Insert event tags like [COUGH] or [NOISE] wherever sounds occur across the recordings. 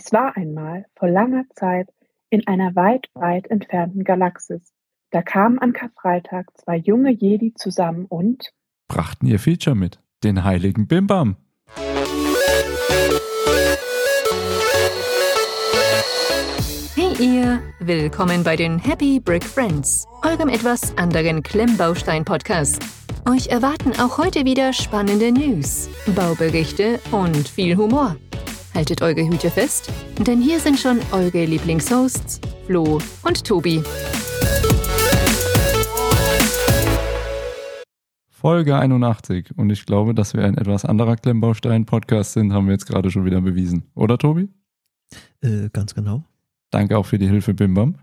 Es war einmal, vor langer Zeit, in einer weit, weit entfernten Galaxis. Da kamen an Karfreitag zwei junge Jedi zusammen und brachten ihr Feature mit, den heiligen Bimbam. Hey ihr, willkommen bei den Happy Brick Friends, eurem etwas anderen Klemmbaustein-Podcast. Euch erwarten auch heute wieder spannende News, Bauberichte und viel Humor. Haltet eure Hüte fest, denn hier sind schon eure Lieblingshosts, Flo und Tobi. Folge 81. Und ich glaube, dass wir ein etwas anderer Klemmbaustein-Podcast sind, haben wir jetzt gerade schon wieder bewiesen. Oder, Tobi? Äh, ganz genau. Danke auch für die Hilfe, Bimbam.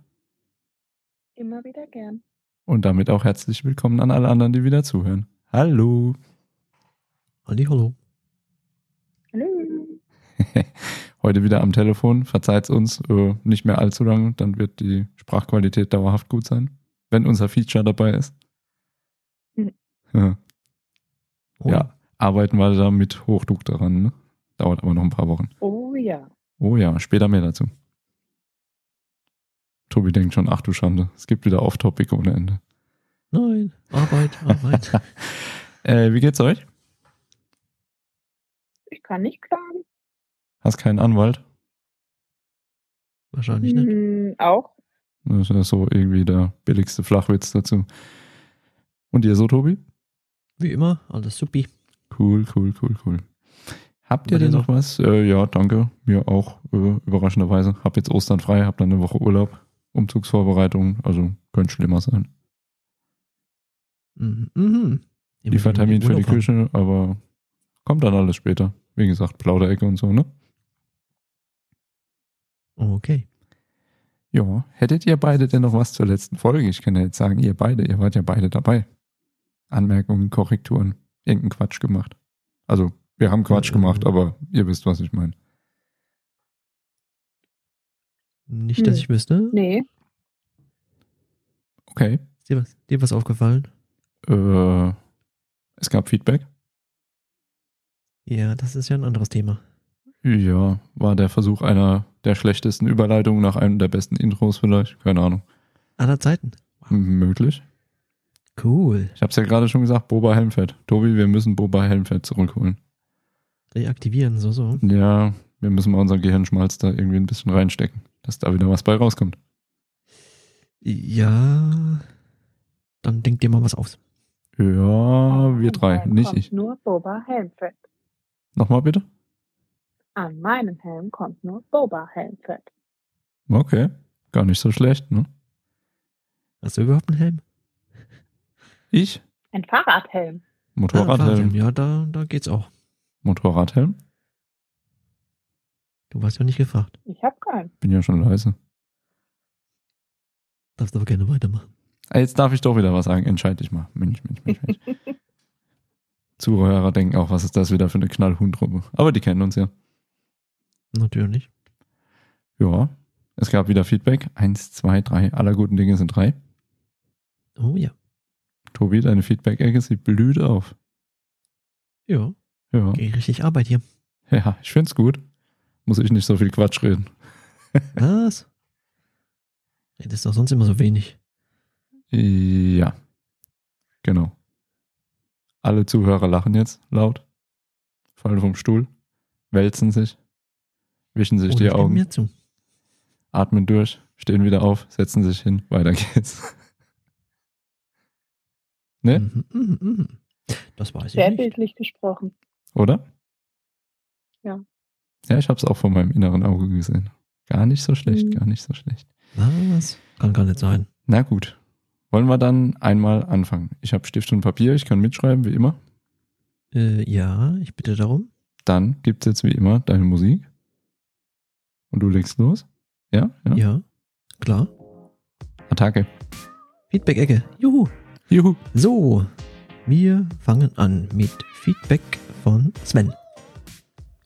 immer wieder gern. Und damit auch herzlich willkommen an alle anderen, die wieder zuhören. Hallo. Halli, hallo. Hallo. [LAUGHS] Heute wieder am Telefon. Verzeiht's uns, äh, nicht mehr allzu lang, dann wird die Sprachqualität dauerhaft gut sein, wenn unser Feature dabei ist. Mhm. Ja. Oh, ja, arbeiten wir da mit Hochdruck daran. Ne? Dauert aber noch ein paar Wochen. Oh ja. Oh ja, später mehr dazu. Tobi denkt schon, ach du Schande, es gibt wieder Off-Topic ohne Ende. Nein, Arbeit, Arbeit. [LAUGHS] Äh, wie geht's euch? Ich kann nicht klagen. Hast keinen Anwalt? Wahrscheinlich nicht. Hm, auch. Das ist so irgendwie der billigste Flachwitz dazu. Und ihr so, Tobi? Wie immer, alles supi. Cool, cool, cool, cool. Habt ihr denn noch was? Äh, ja, danke. Mir auch, äh, überraschenderweise. Hab jetzt Ostern frei, hab dann eine Woche Urlaub. Umzugsvorbereitung, also könnte schlimmer sein. Mhm. mhm. Liefertermin für die. Küche, aber kommt dann alles später. Wie gesagt, Plauderecke und so, ne? Okay. Ja, hättet ihr beide denn noch was zur letzten Folge? Ich kann ja jetzt sagen, ihr beide, ihr wart ja beide dabei. Anmerkungen, Korrekturen, irgendeinen Quatsch gemacht. Also, wir haben Quatsch Äh, gemacht, aber ihr wisst, was ich meine. Nicht, dass Hm. ich wüsste. Nee. Okay. Ist dir was, dir was aufgefallen? Äh, es gab Feedback. Ja, das ist ja ein anderes Thema. Ja, war der Versuch einer der schlechtesten Überleitungen nach einem der besten Intros vielleicht? Keine Ahnung. Aller Zeiten. M- Möglich. Cool. Ich hab's ja gerade schon gesagt, Boba Helmfett. Tobi, wir müssen Boba Helmfett zurückholen. Reaktivieren, so, so. Ja, wir müssen mal unseren Gehirnschmalz da irgendwie ein bisschen reinstecken, dass da wieder was bei rauskommt. Ja. Dann denk dir mal was aus. Ja, wir drei, nicht ich. Nur Boba Helmfett. Nochmal bitte? An meinem Helm kommt nur Boba Helmfett. Okay, gar nicht so schlecht, ne? Hast du überhaupt einen Helm? Ich? Ein Fahrradhelm. Ah, Motorradhelm. Fahrradhelm. Ja, da, da geht's auch. Motorradhelm? Du warst ja nicht gefragt. Ich hab keinen. Bin ja schon leise. Darfst aber gerne weitermachen. Ah, Jetzt darf ich doch wieder was sagen. Entscheid dich mal. Mensch, Mensch, Mensch, Mensch. [LAUGHS] Zuhörer denken auch, was ist das wieder für eine Knallhundruppe. Aber die kennen uns ja. Natürlich. Ja, es gab wieder Feedback. Eins, zwei, drei. Aller guten Dinge sind drei. Oh ja. Tobi, deine Feedback-Ecke, sie blüht auf. Ja. Ja, Geh richtig Arbeit hier. ja ich find's gut. Muss ich nicht so viel Quatsch reden. [LAUGHS] Was? Redest doch sonst immer so wenig. Ja, genau. Alle Zuhörer lachen jetzt laut, fallen vom Stuhl, wälzen sich, wischen sich Oder die Augen, mir zu. atmen durch, stehen wieder auf, setzen sich hin, weiter geht's. ne? Mhm, mhm, mhm. Das weiß ich Sehr nicht. bildlich gesprochen. Oder? Ja. Ja, ich hab's auch von meinem inneren Auge gesehen. Gar nicht so schlecht, Mhm. gar nicht so schlecht. Was? Kann gar nicht sein. Na gut. Wollen wir dann einmal anfangen? Ich habe Stift und Papier, ich kann mitschreiben, wie immer. Äh, ja, ich bitte darum. Dann gibt's jetzt wie immer deine Musik. Und du legst los. Ja? Ja. Ja, klar. Attacke. Feedback-Ecke. Juhu. Juhu. So, wir fangen an mit Feedback von Sven.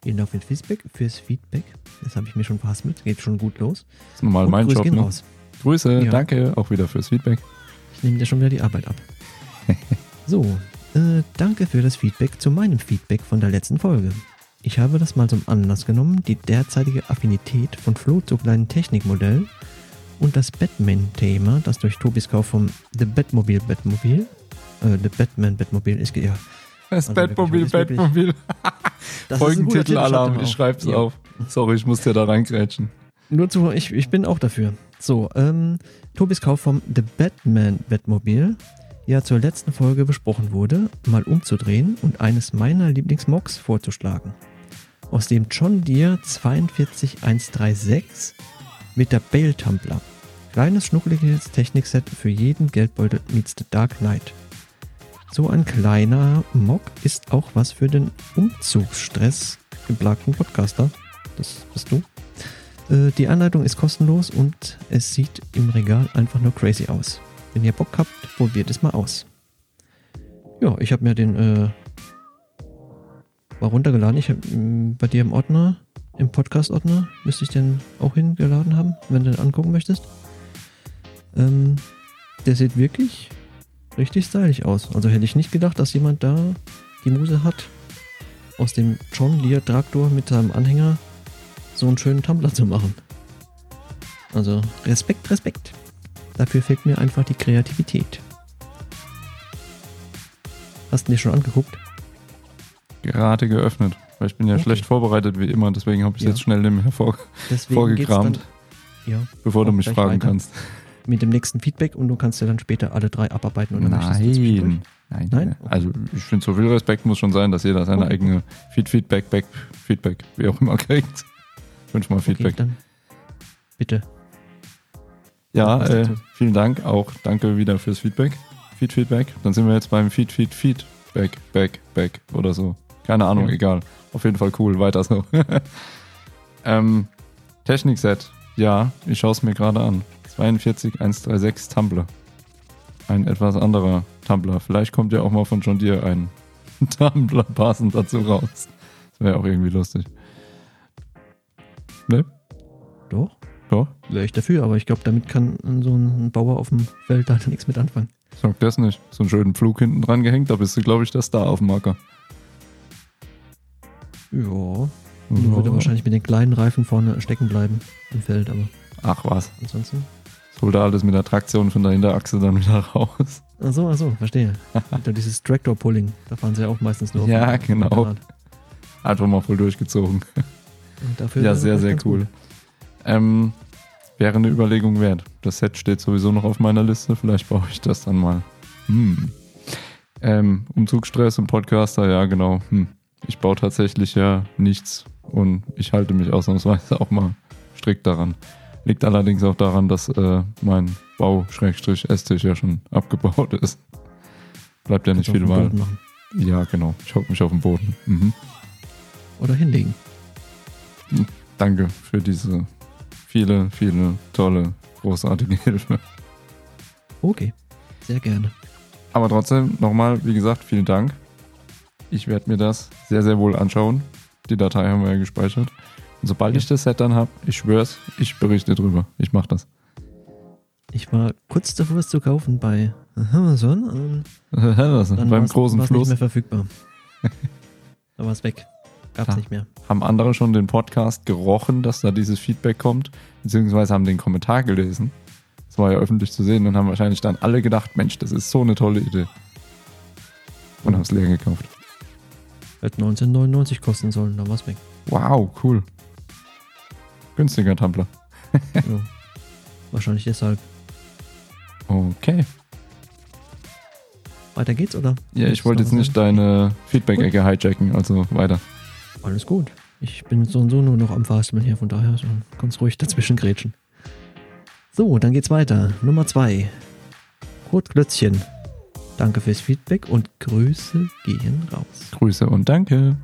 Vielen Dank fürs Feedback. Fürs Feedback. Das habe ich mir schon verhaspelt. Geht schon gut los. Das ist normal Und mein Grüße Job. gehen Ne? raus. Grüße, Ja. danke auch wieder fürs Feedback. Ich nehme dir schon wieder die Arbeit ab. [LAUGHS] so, äh, danke für das Feedback zu meinem Feedback von der letzten Folge. Ich habe das mal zum Anlass genommen, die derzeitige Affinität von Flo zu kleinen Technikmodellen und das Batman-Thema, das durch Tobis Kauf vom The Batmobile Batmobile, äh, The Batman Batmobile ist ja. Das Also Batmobil, wirklich, wirklich. Batmobil. Das ist ein guter Titel, Folgentitel-Alarm, ich schreib's Ja. auf. Sorry, ich muss dir da reingrätschen. Nur zu, ich, ich bin auch dafür. So, ähm, Tobis Kauf vom The Batman Batmobile, ja zur letzten Folge besprochen wurde, mal umzudrehen und eines meiner Lieblingsmoks vorzuschlagen. Aus dem John Deere 42136 mit der Bale Tumbler. Kleines, schnuckeliges Technikset für jeden Geldbeutel meets the Dark Knight. So ein kleiner Mock ist auch was für den Umzugsstress geplagten Podcaster. Das bist du. Äh, Die Anleitung ist kostenlos und es sieht im Regal einfach nur crazy aus. Wenn ihr Bock habt, probiert es mal aus. Ja, ich habe mir den äh, mal runtergeladen. Ich habe bei dir im Ordner, im Podcast-Ordner, müsste ich den auch hingeladen haben, wenn du den angucken möchtest. Ähm, der sieht wirklich richtig stylisch aus. Also hätte ich nicht gedacht, dass jemand da die Muse hat, aus dem John Deere Traktor mit seinem Anhänger so einen schönen Tumblr zu machen. Also Respekt, Respekt. Dafür fehlt mir einfach die Kreativität. Hast du dir schon angeguckt? Gerade geöffnet. Weil ich bin ja Okay. schlecht vorbereitet wie immer, deswegen habe ich Ja. jetzt schnell nebenher vor, Deswegen geht's vorgekramt, Dann, ja, bevor du mich fragen weiter. kannst. mit dem nächsten Feedback und du kannst ja dann später alle drei abarbeiten oder? Nein. Nein, Nein? nein. Also ich finde, so viel Respekt muss schon sein, dass jeder seine Okay. eigene Feed Feedback, Back, Feedback, wie auch immer [LAUGHS] kriegt. Fünfmal Okay, Feedback. dann bitte. ja, äh, vielen Dank. Auch danke wieder fürs Feedback. Feed Feedback. Dann sind wir jetzt beim Feed Feed Feedback, Back, Back oder so. Keine Ahnung, Ja. egal. Auf jeden Fall cool. Weiter so. [LAUGHS] ähm, Technikset. Ja, ich schaue es mir gerade an. 42136 Tumblr. Ein etwas anderer Tumblr. Vielleicht kommt ja auch mal von John Deere ein [LAUGHS] Tumblr passend dazu raus. Das wäre auch irgendwie lustig. Ne? Doch, Doch? wäre ich dafür, aber ich glaube, damit kann so ein Bauer auf dem Feld da nichts mit anfangen. Sag das nicht. So einen schönen Flug hinten dran gehängt, da bist du, glaube ich, der Star auf dem Marker. Ja, nur würde wahrscheinlich mit den kleinen Reifen vorne stecken bleiben im Feld, aber Ach was. ansonsten. Das holt er alles mit der Traktion von der Hinterachse dann wieder raus. Ach so, ach so, verstehe. [LAUGHS] Dieses Tractor-Pulling, da fahren sie ja auch meistens nur auf Ja, dem genau. Einfach mal voll durchgezogen. Ja, sehr, sehr cool. Ähm, wäre eine Überlegung wert. Das Set steht sowieso noch auf meiner Liste. Vielleicht baue ich das dann mal. Hm. Ähm, Umzugsstress und Podcaster, ja, genau. Hm. Ich baue tatsächlich ja nichts und ich halte mich ausnahmsweise auch mal strikt daran. Liegt allerdings auch daran, dass äh, mein Bau-Esstisch ja schon abgebaut ist. Bleibt ja nicht viel Wahl. Ja, genau. Ich hocke mich auf den Boden. Mhm. Oder hinlegen. Danke für diese viele, viele tolle, großartige [LAUGHS] Hilfe. Okay, sehr gerne. Aber trotzdem, nochmal, wie gesagt, vielen Dank. Ich werde mir das sehr, sehr wohl anschauen. Die Datei haben wir ja gespeichert. Und sobald ich das Set dann habe, ich schwör's, ich berichte drüber. Ich mach das. Ich war kurz davor, es zu kaufen bei Amazon Was? [LAUGHS] dann Beim großen Fluss nicht mehr verfügbar. [LAUGHS] da war es weg. Gab's Klar. nicht mehr. haben andere schon den Podcast gerochen, dass da dieses Feedback kommt, beziehungsweise haben den Kommentar gelesen. Das war ja öffentlich zu sehen und haben wahrscheinlich dann alle gedacht, Mensch, das ist so eine tolle Idee. Und haben es leer gekauft. Hätte 1999 kosten sollen, da war es weg. Wow, cool. Günstiger Tumblr. [LAUGHS] ja. Wahrscheinlich deshalb. Okay. Weiter geht's, oder? Ja, ich wollte du jetzt nicht deine Feedback-Ecke hijacken, also weiter. Alles gut. Ich bin so und so nur noch am Fastman hier, von daher kannst ruhig dazwischen grätschen. So, dann geht's weiter. Nummer zwei. Kurt Klötzchen. Danke fürs Feedback und Grüße gehen raus. Grüße und danke.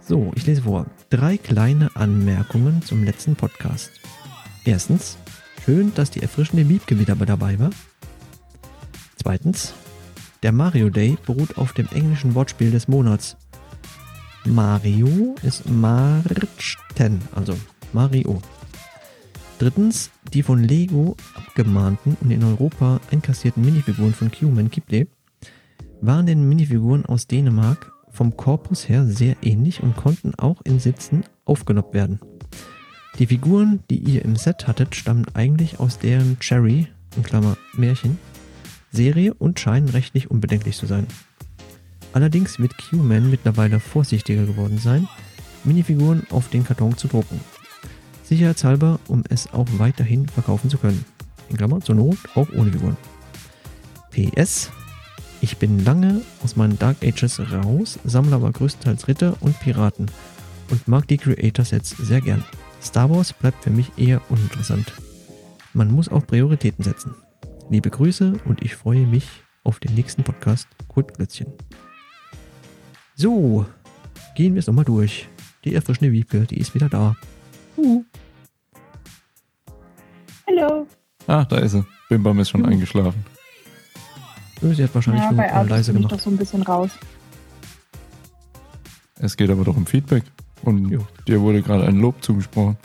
So, ich lese vor. Drei kleine Anmerkungen zum letzten Podcast. Erstens, schön, dass die erfrischende Wiebke wieder dabei war. Zweitens, der Mario Day beruht auf dem englischen Wortspiel des Monats. Mario ist Marchten, also Mario. Drittens, die von Lego abgemahnten und in Europa einkassierten Minifiguren von Q-Man Kipley waren den Minifiguren aus Dänemark vom Korpus her sehr ähnlich und konnten auch in Sitzen aufgenoppt werden. Die Figuren, die ihr im Set hattet, stammen eigentlich aus deren Cherry, in Klammer Märchen, Serie und scheinen rechtlich unbedenklich zu sein. Allerdings wird Q-Man mittlerweile vorsichtiger geworden sein, Minifiguren auf den Karton zu drucken. Sicherheitshalber, um es auch weiterhin verkaufen zu können. In Klammer zur Not auch ohne Figuren. PS. Ich bin lange aus meinen Dark Ages raus, sammle aber größtenteils Ritter und Piraten und mag die Creator Sets sehr gern. Star Wars bleibt für mich eher uninteressant. Man muss auch Prioritäten setzen. Liebe Grüße und ich freue mich auf den nächsten Podcast. Kurt Glötzchen. So, gehen wir es nochmal durch. Die erfrischende Wiebke, die ist wieder da. Uh. Ah, da ist sie. Bimbam ist schon Hm. eingeschlafen. Sie hat wahrscheinlich Ja, bei äh, leise gemacht. doch so ein bisschen raus. Es geht aber doch um Feedback. Und Jo. dir wurde gerade ein Lob zugesprochen.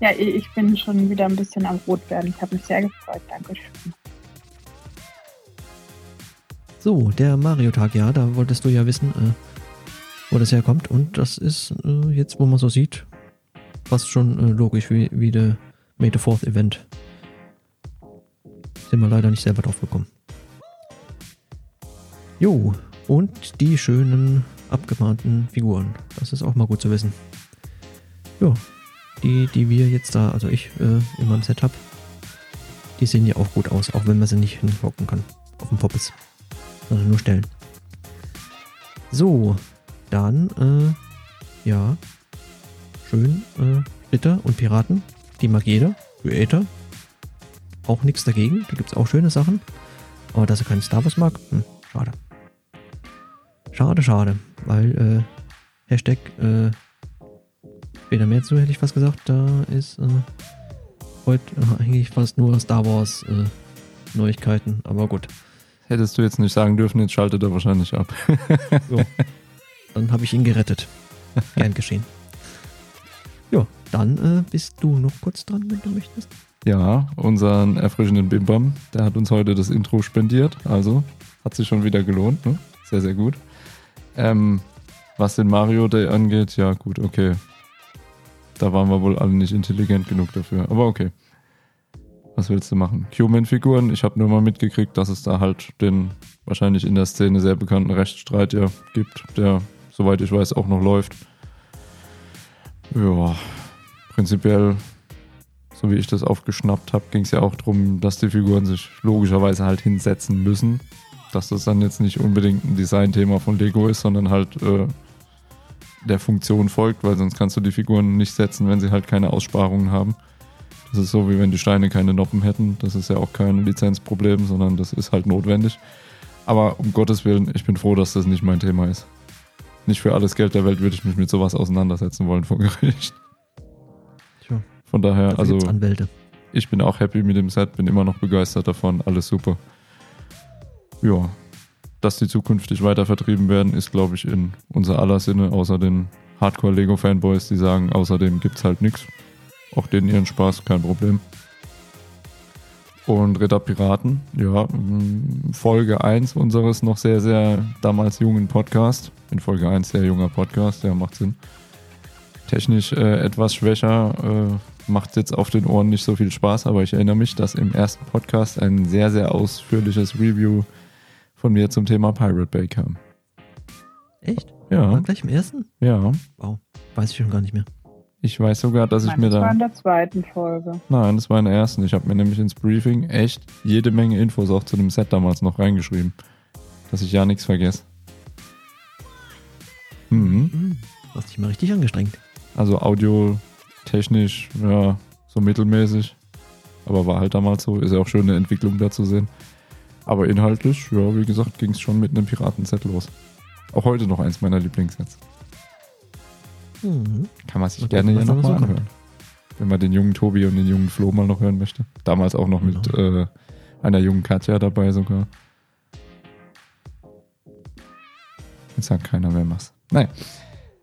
Ja, ich ich bin schon wieder ein bisschen am Rot werden. Ich habe mich sehr gefreut. Dankeschön. So, der Mario-Tag, ja, da wolltest du ja wissen, äh, wo das herkommt. Und das ist äh, jetzt, wo man so sieht, fast schon äh, logisch wie, wie der May the Fourth Event. Sind wir leider nicht selber drauf gekommen. Jo, und die schönen abgemahnten Figuren. Das ist auch mal gut zu wissen. Jo, die, die wir jetzt da, also ich äh, in meinem Set hab, die sehen ja auch gut aus, auch wenn man sie nicht hinhocken kann. Auf dem Poppes sondern nur stellen. So, dann, äh, ja, schön, äh, Ritter und Piraten, die mag jeder, Creator, auch nichts dagegen, da gibt's auch schöne Sachen, aber dass er keinen Star Wars mag, hm, schade. Schade, schade, weil, äh, Hashtag, äh, später mehr zu, hätte ich fast gesagt, da ist, äh, heute äh, eigentlich fast nur Star Wars, äh, Neuigkeiten, aber gut. Hättest du jetzt nicht sagen dürfen, jetzt schaltet er wahrscheinlich ab. [LAUGHS] So. Dann habe ich ihn gerettet. Gern geschehen. [LAUGHS] Ja, dann äh, bist du noch kurz dran, wenn du möchtest. Ja, unseren erfrischenden Bimbam, der hat uns heute das Intro spendiert. Also hat sich schon wieder gelohnt. Ne? Sehr, sehr gut. Ähm, was den Mario Day angeht, ja gut, okay. Da waren wir wohl alle nicht intelligent genug dafür. Aber okay. Was willst du machen? Human-Figuren, ich habe nur mal mitgekriegt, dass es da halt den wahrscheinlich in der Szene sehr bekannten Rechtsstreit ja gibt, der, soweit ich weiß, auch noch läuft. Ja, prinzipiell so wie ich das aufgeschnappt habe, ging es ja auch darum, dass die Figuren sich logischerweise halt hinsetzen müssen. Dass das dann jetzt nicht unbedingt ein Designthema von Lego ist, sondern halt äh, der Funktion folgt, weil sonst kannst du die Figuren nicht setzen, wenn sie halt keine Aussparungen haben. Das ist so, wie wenn die Steine keine Noppen hätten. Das ist ja auch kein Lizenzproblem, sondern das ist halt notwendig. Aber um Gottes Willen, ich bin froh, dass das nicht mein Thema ist. Nicht für alles Geld der Welt würde ich mich mit sowas auseinandersetzen wollen vor Gericht. Von daher, dafür also Anwälte. ich bin auch happy mit dem Set, bin immer noch begeistert davon, alles super. Ja, dass die zukünftig weiter vertrieben werden, ist, glaube ich, in unser aller Sinne, außer den Hardcore-Lego-Fanboys, die sagen, außerdem gibt's halt nichts. Auch denen ihren Spaß, kein Problem. Und Ritter Piraten, ja, mh, Folge 1 unseres noch sehr, sehr damals jungen Podcast. In Folge 1 sehr junger Podcast, ja, macht Sinn. Technisch äh, etwas schwächer, äh, macht jetzt auf den Ohren nicht so viel Spaß, aber ich erinnere mich, dass im ersten Podcast ein sehr, sehr ausführliches Review von mir zum Thema Pirate Bay kam. Echt? Ja, War gleich im ersten? ja. Wow, weiß ich schon gar nicht mehr. Ich weiß sogar, dass ich Nein, mir das war da. in der zweiten Folge. Nein, das war in der ersten. Ich habe mir nämlich ins Briefing echt jede Menge Infos auch zu dem Set damals noch reingeschrieben. Dass ich ja nichts vergesse. Mhm. Hm, du hast dich mal richtig angestrengt. Also audiotechnisch, ja, so mittelmäßig. Aber war halt damals so. Ist ja auch schön, eine Entwicklung da zu sehen. Aber inhaltlich, ja, wie gesagt, ging es schon mit einem Piratenset los. Auch heute noch eins meiner Lieblingssets. Mhm. Kann man sich gerne hier nochmal anhören. Wenn man den jungen Tobi und den jungen Flo mal noch hören möchte. Damals auch noch mit Genau. äh, einer jungen Katja dabei sogar. Jetzt sagt keiner mehr was. Nein.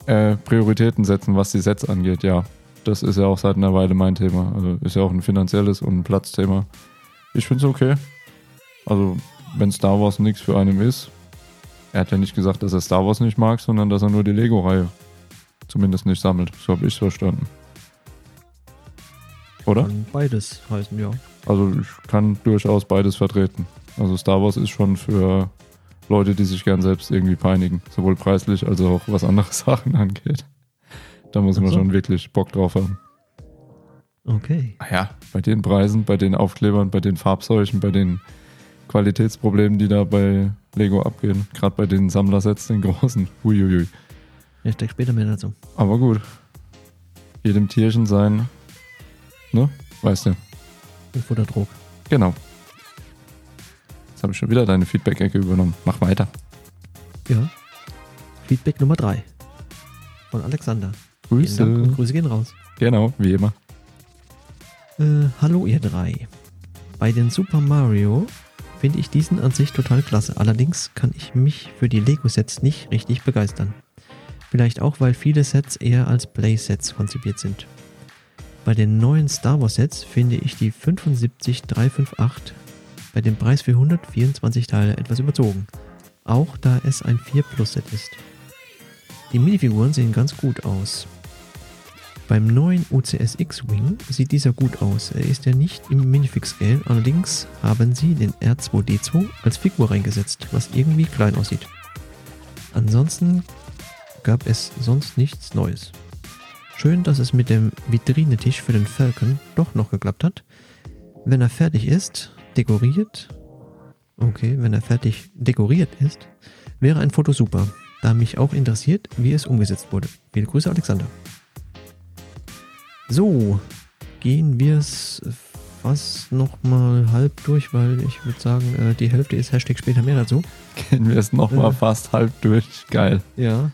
Äh, Prioritäten setzen, was die Sets angeht, ja. Das ist ja auch seit einer Weile mein Thema. Also ist ja auch ein finanzielles und ein Platzthema. Ich finde es okay. Also, wenn Star Wars nichts für einen ist, Er hat ja nicht gesagt, dass er Star Wars nicht mag, sondern dass er nur die Lego-Reihe zumindest nicht sammelt. So habe ich es verstanden. Oder? Kann beides heißen, ja. Also ich kann durchaus beides vertreten. Also Star Wars ist schon für Leute, die sich gern selbst irgendwie peinigen. Sowohl preislich als auch was andere [LAUGHS] Sachen angeht. Da muss man so. schon wirklich Bock drauf haben. Okay. Ah ja, bei den Preisen, bei den Aufklebern, bei den Farbseuchen, bei den Qualitätsproblemen, die da bei Lego abgehen. Gerade bei den Sammlersets, den großen. Uiuiui. Ich denke später mehr dazu. Aber gut. Jedem Tierchen sein, ne? Weißt du. Ein Futterdruck. Genau. Jetzt habe ich schon wieder deine Feedback-Ecke übernommen. Mach weiter. Ja. Feedback Nummer 3. Von Alexander. Dank und Grüße. Grüße gehen raus. Genau, wie immer. Äh, hallo ihr drei. Bei den Super Mario finde ich diesen an sich total klasse. Allerdings kann ich mich für die Lego-Sets nicht richtig begeistern. Vielleicht auch, weil viele Sets eher als Play-Sets konzipiert sind. Bei den neuen Star Wars Sets finde ich die 75358 bei dem Preis für 124 Teile etwas überzogen. Auch da es ein 4 Plus Set ist. Die Minifiguren sehen ganz gut aus. Beim neuen UCS X-Wing sieht dieser gut aus. Er ist ja nicht im Minifix-Scale, allerdings haben sie den R2D2 als Figur reingesetzt, was irgendwie klein aussieht. Ansonsten gab es sonst nichts Neues. Schön, dass es mit dem Vitrinetisch für den Falcon doch noch geklappt hat. Wenn er fertig ist, dekoriert. Okay, wenn er fertig dekoriert ist, wäre ein Foto super, da mich auch interessiert, wie es umgesetzt wurde. Viele Grüße, Alexander. So, gehen wir es fast nochmal halb durch, weil ich würde sagen, äh, die Hälfte ist Hashtag später mehr dazu. Gehen wir es nochmal Äh. fast halb durch. Geil. Ja.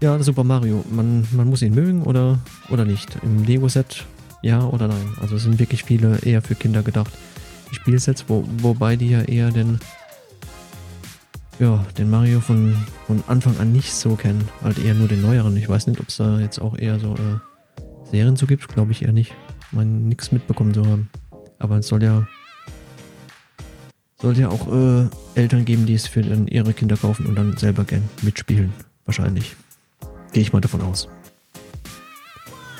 Ja, Super Mario. Man, man muss ihn mögen oder, oder nicht. Im Lego-Set ja oder nein. Also es sind wirklich viele eher für Kinder gedacht. Die Spielsets, wo, wobei die ja eher den, ja, den Mario von, von Anfang an nicht so kennen. Halt eher nur den neueren. Ich weiß nicht, ob es da jetzt auch eher so äh, Serien zu gibt. Glaube ich eher nicht. Man nichts mitbekommen zu haben. Aber es soll ja soll ja auch äh, Eltern geben, die es für ihre Kinder kaufen und dann selber gern mitspielen. Wahrscheinlich. Gehe ich mal davon aus.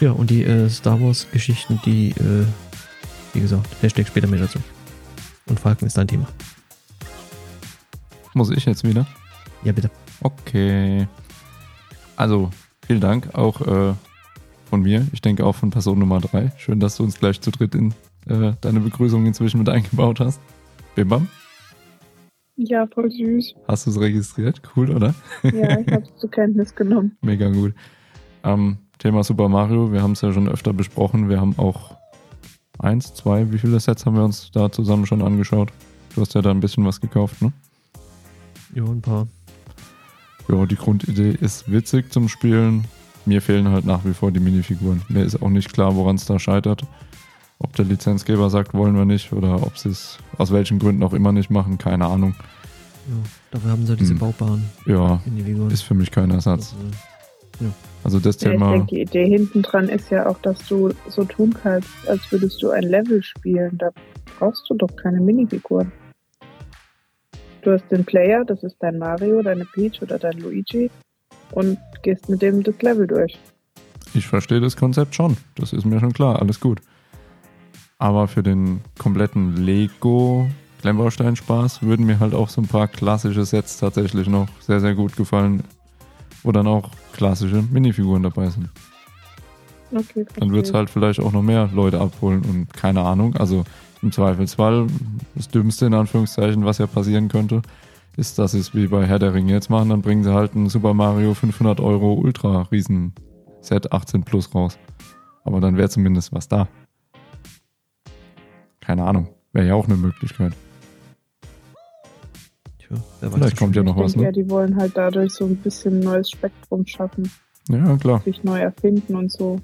Ja, und die äh, Star Wars Geschichten, die, äh, wie gesagt, Hashtag später mehr dazu. Und Falken ist dein Thema. Muss ich jetzt wieder? Ja, bitte. Okay. Also, vielen Dank auch äh, von mir. Ich denke auch von Person Nummer 3. Schön, dass du uns gleich zu dritt in äh, deine Begrüßung inzwischen mit eingebaut hast. Bim Bam, Ja, voll süß. hast du es registriert? Cool, oder? Ja, ich [LAUGHS] habe es zur Kenntnis genommen. Mega gut. Ähm, Thema Super Mario, wir haben es ja schon öfter besprochen. Wir haben auch eins, zwei, wie viele Sets haben wir uns da zusammen schon angeschaut? Du hast ja da ein bisschen was gekauft, ne? Ja, ein paar. Ja, die Grundidee ist witzig zum Spielen. Mir fehlen halt nach wie vor die Minifiguren. Mir ist auch nicht klar, woran es da scheitert. Ob der Lizenzgeber sagt, wollen wir nicht, oder ob sie es aus welchen Gründen auch immer nicht machen, keine Ahnung. Ja, dafür haben sie diese Hm. baubaren Ja, ist für mich kein Ersatz. Also, Also das Ja, ich Thema, denke, die Idee hinten dran ist ja auch, dass du so tun kannst, als würdest du ein Level spielen. Da brauchst du doch keine Minifiguren. Du hast den Player, das ist dein Mario, deine Peach oder dein Luigi und gehst mit dem das Level durch. ich verstehe das Konzept schon. Das ist mir schon klar, alles gut. Aber für den kompletten Lego Klemmbaustein-Spaß würden mir halt auch so ein paar klassische Sets tatsächlich noch sehr, sehr gut gefallen, wo dann auch klassische Minifiguren dabei sind. Okay, Dann wird es halt vielleicht auch noch mehr Leute abholen und keine Ahnung. Also im Zweifelsfall, das Dümmste in Anführungszeichen, was ja passieren könnte, ist, dass sie es wie bei Herr der Ringe jetzt machen. Dann bringen sie halt ein Super Mario 500 Euro Ultra Riesen Set 18 Plus raus. Aber dann wäre zumindest was da. Keine Ahnung. Wäre ja auch eine Möglichkeit. tja, wer weiß Vielleicht kommt ja noch ich was, denke, ne? ja, die wollen halt dadurch so ein bisschen neues Spektrum schaffen, Ja, klar. sich neu erfinden und so.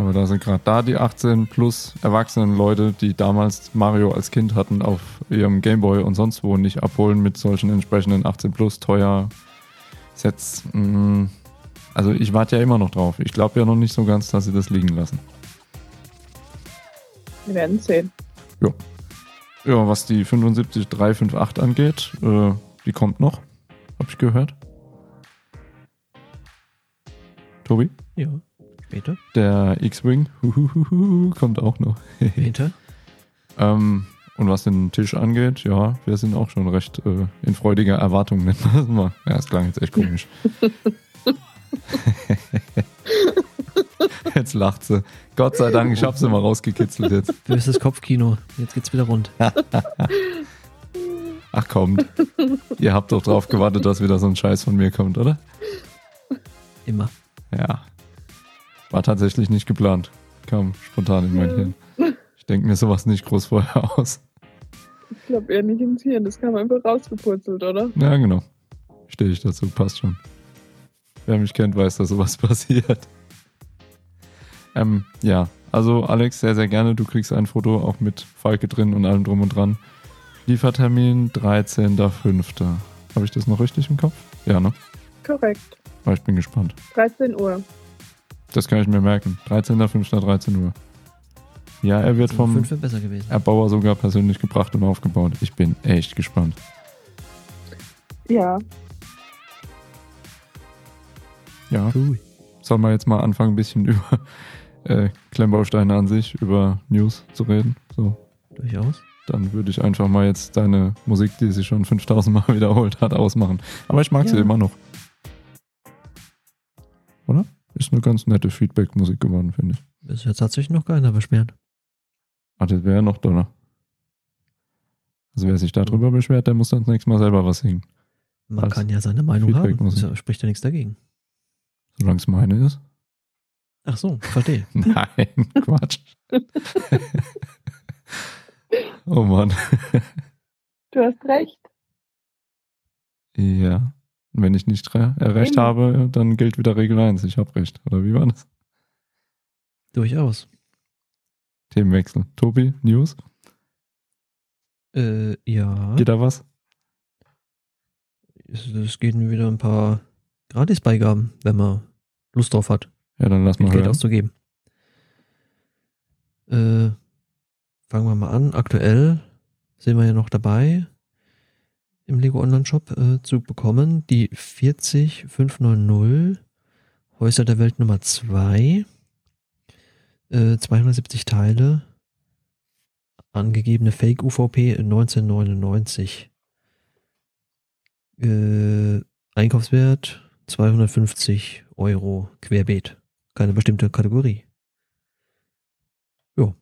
Aber da sind gerade da die 18 plus erwachsenen Leute, die damals Mario als Kind hatten, auf ihrem Gameboy und sonst wo nicht abholen mit solchen entsprechenden 18 plus teuer Sets. Mm, Also ich warte ja immer noch drauf. Ich glaube ja noch nicht so ganz, dass sie das liegen lassen. Wir werden sehen. Ja, was die 75358 angeht, äh, die kommt noch. Hab ich gehört. Tobi? Ja. Später. Der X-Wing kommt auch noch. [LAUGHS] Später. ähm, und was den Tisch angeht, ja, wir sind auch schon recht äh, in freudiger Erwartung, [LAUGHS] nennen wir das mal. Ja, das klang jetzt echt komisch. [LAUGHS] jetzt lacht sie. Gott sei Dank, ich hab sie mal rausgekitzelt jetzt. Böses Kopfkino. Jetzt geht's wieder rund. Ach kommt. Ihr habt doch drauf gewartet, dass wieder so ein Scheiß von mir kommt, oder? Immer. Ja. War tatsächlich nicht geplant. Kam spontan in mein Hirn. Ich denke mir sowas nicht groß vorher aus. Ich glaube eher nicht ins Hirn, das kam einfach rausgepurzelt, oder? Ja, genau. Stehe ich dazu, passt schon. Wer mich kennt, weiß, dass sowas [LAUGHS] passiert. Ähm, ja, also Alex, sehr, sehr gerne. Du kriegst ein Foto auch mit Falke drin und allem drum und dran. Liefertermin 13.05. Habe ich das noch richtig im Kopf? Ja, ne? Korrekt. Aber ich bin gespannt. 13 Uhr. Das kann ich mir merken. 13.05. 13 Uhr. Ja, er wird vom. Erbauer sogar persönlich gebracht und aufgebaut. Ich bin echt gespannt. Ja. Ja, Cool. sollen wir jetzt mal anfangen, ein bisschen [LAUGHS] über äh, Klemmbausteine an sich, über News zu reden? So, Durchaus. dann würde ich einfach mal jetzt deine Musik, die sich schon 5000 Mal [LAUGHS] wiederholt hat, ausmachen. Aber ich mag sie Ja. immer noch. Oder? Ist eine ganz nette Feedback-Musik geworden, finde ich. Bis jetzt hat sich noch keiner beschwert. Ah, das wäre ja noch doller. Also wer sich darüber beschwert, der muss dann das nächste Mal selber was singen. Man Als kann ja seine Meinung haben. Feedback-Musik. Das spricht ja nichts dagegen. Solange es meine ist. Ach so, verstehe. [LAUGHS] Nein, Quatsch. [LAUGHS] oh Mann. Du hast recht. Ja. Und Wenn ich nicht re äh, recht Eben. habe, dann gilt wieder Regel 1. Ich habe recht. Oder wie war das? Durchaus. Themenwechsel. Tobi, News? Äh, ja. Geht da was? Es, mir wieder ein paar Gratisbeigaben, wenn man Lust drauf hat, Ja, dann lass mal Geld hören. auszugeben. Äh, fangen wir mal an. Aktuell sind wir ja noch dabei, im Lego Online Shop äh, zu bekommen. Die 40590 Häuser der Welt Nummer 2. Äh, 270 Teile. Angegebene Fake UVP 1999. Äh, Einkaufswert 250 Euro querbeet. Keine bestimmte Kategorie. Jo.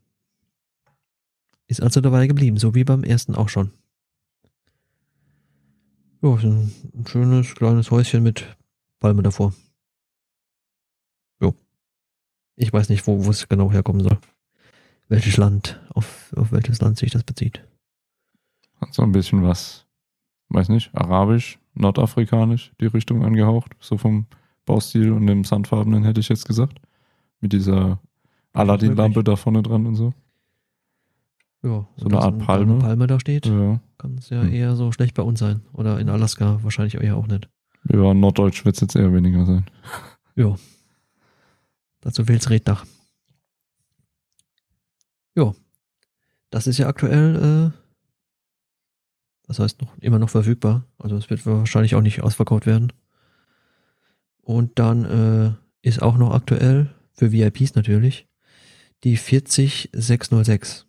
Ist also dabei geblieben, so wie beim ersten auch schon. Ist ein, schönes kleines Häuschen mit Palme davor. Jo. Ich weiß nicht, wo wo es genau herkommen soll. Welches Land, auf, auf welches Land sich das bezieht. Hat so ein bisschen was, weiß nicht, arabisch, nordafrikanisch, die Richtung angehaucht. So vom Baustil und dem Sandfarbenen hätte ich jetzt gesagt. Mit dieser Aladdin-Lampe da vorne dran und so. Ja, So eine Art Palme. Eine Palme da steht, Ja, kann es ja Hm. eher so schlecht bei uns sein. Oder in Alaska wahrscheinlich eher auch nicht. ja norddeutsch wird es jetzt eher weniger sein. Ja. Dazu fehlt's Reddach. Ja. Das ist ja aktuell, äh, das heißt noch, immer noch verfügbar. Also es wird wahrscheinlich auch nicht ausverkauft werden. Und dann äh, ist auch noch aktuell, für VIPs natürlich, die 40606.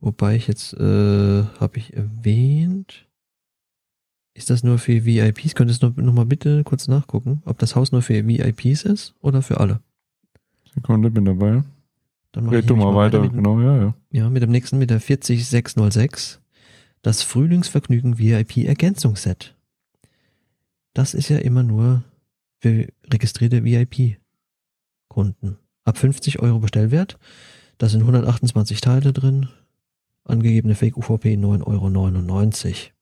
Wobei ich jetzt, äh, habe ich erwähnt, ist das nur für VIPs? Könntest du noch, noch mal bitte kurz nachgucken, ob das Haus nur für VIPs ist oder für alle? Sekunde, bin dabei. Dann mache ich Red du mal weiter, mit, genau, ja, ja. Ja, mit dem nächsten, mit der 40606. Das Frühlingsvergnügen VIP Ergänzungsset. Das ist ja immer nur für registrierte VIP-Kunden. Ab 50 Euro Bestellwert. Da sind 128 Teile drin. Angegebene Fake UVP 9,99 Euro.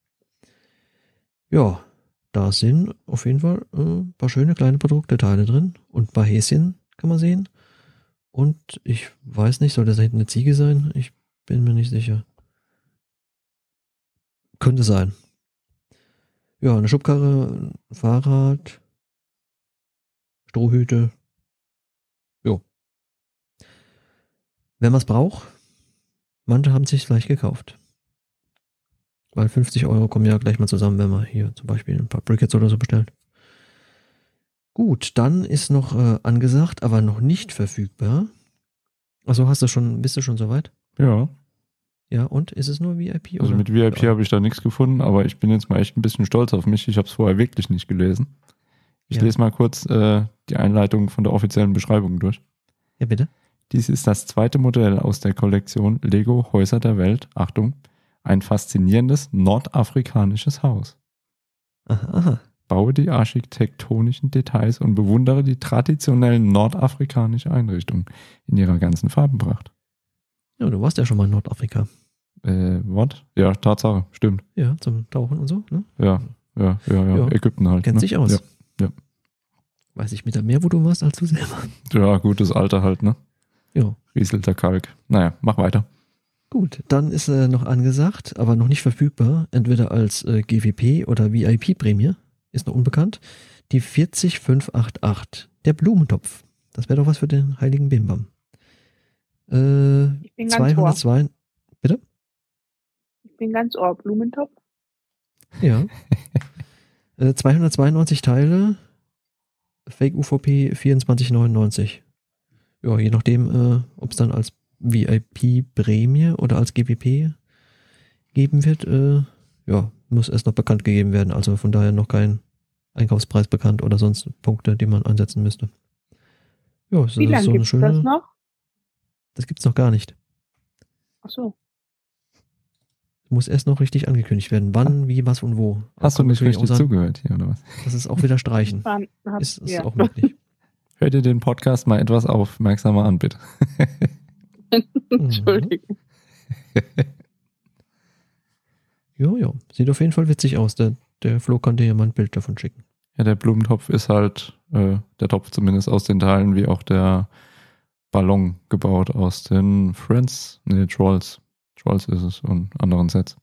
Ja, da sind auf jeden Fall äh, ein paar schöne kleine Produkteteile drin. Und ein paar Häschen kann man sehen. Und ich weiß nicht, soll das da hinten eine Ziege sein? Ich bin mir nicht sicher. Könnte sein. Ja, eine Schubkarre, ein Fahrrad, Strohhüte. Jo. Wenn man es braucht, manche haben sich gleich gekauft. Weil 50 Euro kommen ja gleich mal zusammen, wenn man hier zum Beispiel ein paar Brickets oder so bestellt. Gut, dann ist noch äh, angesagt, aber noch nicht verfügbar. Also hast du schon, bist du schon soweit? Ja, Ja, und ist es nur VIP? also oder? mit VIP Ja. habe ich da nichts gefunden, aber ich bin jetzt mal echt ein bisschen stolz auf mich. Ich habe es vorher wirklich nicht gelesen. Ich Ja. lese mal kurz äh, die Einleitung von der offiziellen Beschreibung durch. Ja, bitte. Dies ist das zweite Modell aus der Kollektion Lego Häuser der Welt. Achtung, ein faszinierendes nordafrikanisches Haus. Aha. Baue die architektonischen Details und bewundere die traditionellen nordafrikanische Einrichtungen in ihrer ganzen Farbenpracht. Ja, du warst ja schon mal in Nordafrika. Äh, what? Ja, Tatsache, stimmt. Ja, zum Tauchen und so, ne? Ja, ja, ja, ja. Ja. Ägypten halt. Kennt ne? sich aus. Ja. ja. Weiß ich mit mehr, wo du warst, als du selber. Ja, gutes Alter halt, ne? Ja. Rieselter Kalk. Naja, mach weiter. Gut, dann ist äh, noch angesagt, aber noch nicht verfügbar, entweder als äh, GWP oder VIP-Prämie, ist noch unbekannt, die 40588, der Blumentopf. Das wäre doch was für den heiligen Bimbam. Äh, Ich bin ganz ohr. 202, Ich bin ganz ohr. Blumentopf. ja. äh, 292 Teile, Fake UVP 24,99. Ja, je nachdem, äh, ob es dann als VIP-Prämie oder als GPP geben wird, äh, ja, muss erst noch bekannt gegeben werden. Also von daher noch kein Einkaufspreis bekannt oder sonst Punkte, die man einsetzen müsste. Ja, das Wie ist lange so eine gibt's schöne. das noch? Das gibt's noch gar nicht. Ach so. Muss erst noch richtig angekündigt werden. Wann, wie, was und wo. Hast du Kann nicht richtig zugehört hier, oder was? Das ist auch wieder streichen. Wann hab- Ist, ist ja. auch möglich. [LAUGHS] Hör dir den Podcast mal etwas aufmerksamer an, bitte. [LAUGHS] Entschuldigung. Jo, jo. Sieht auf jeden Fall witzig aus. Der, der Flo kann dir ja mal ein Bild davon schicken. Ja, der Blumentopf ist halt, äh, der Topf zumindest aus den Teilen, wie auch der Ballon gebaut aus den Friends, nee, Trolls. Trolls ist es und anderen Sets.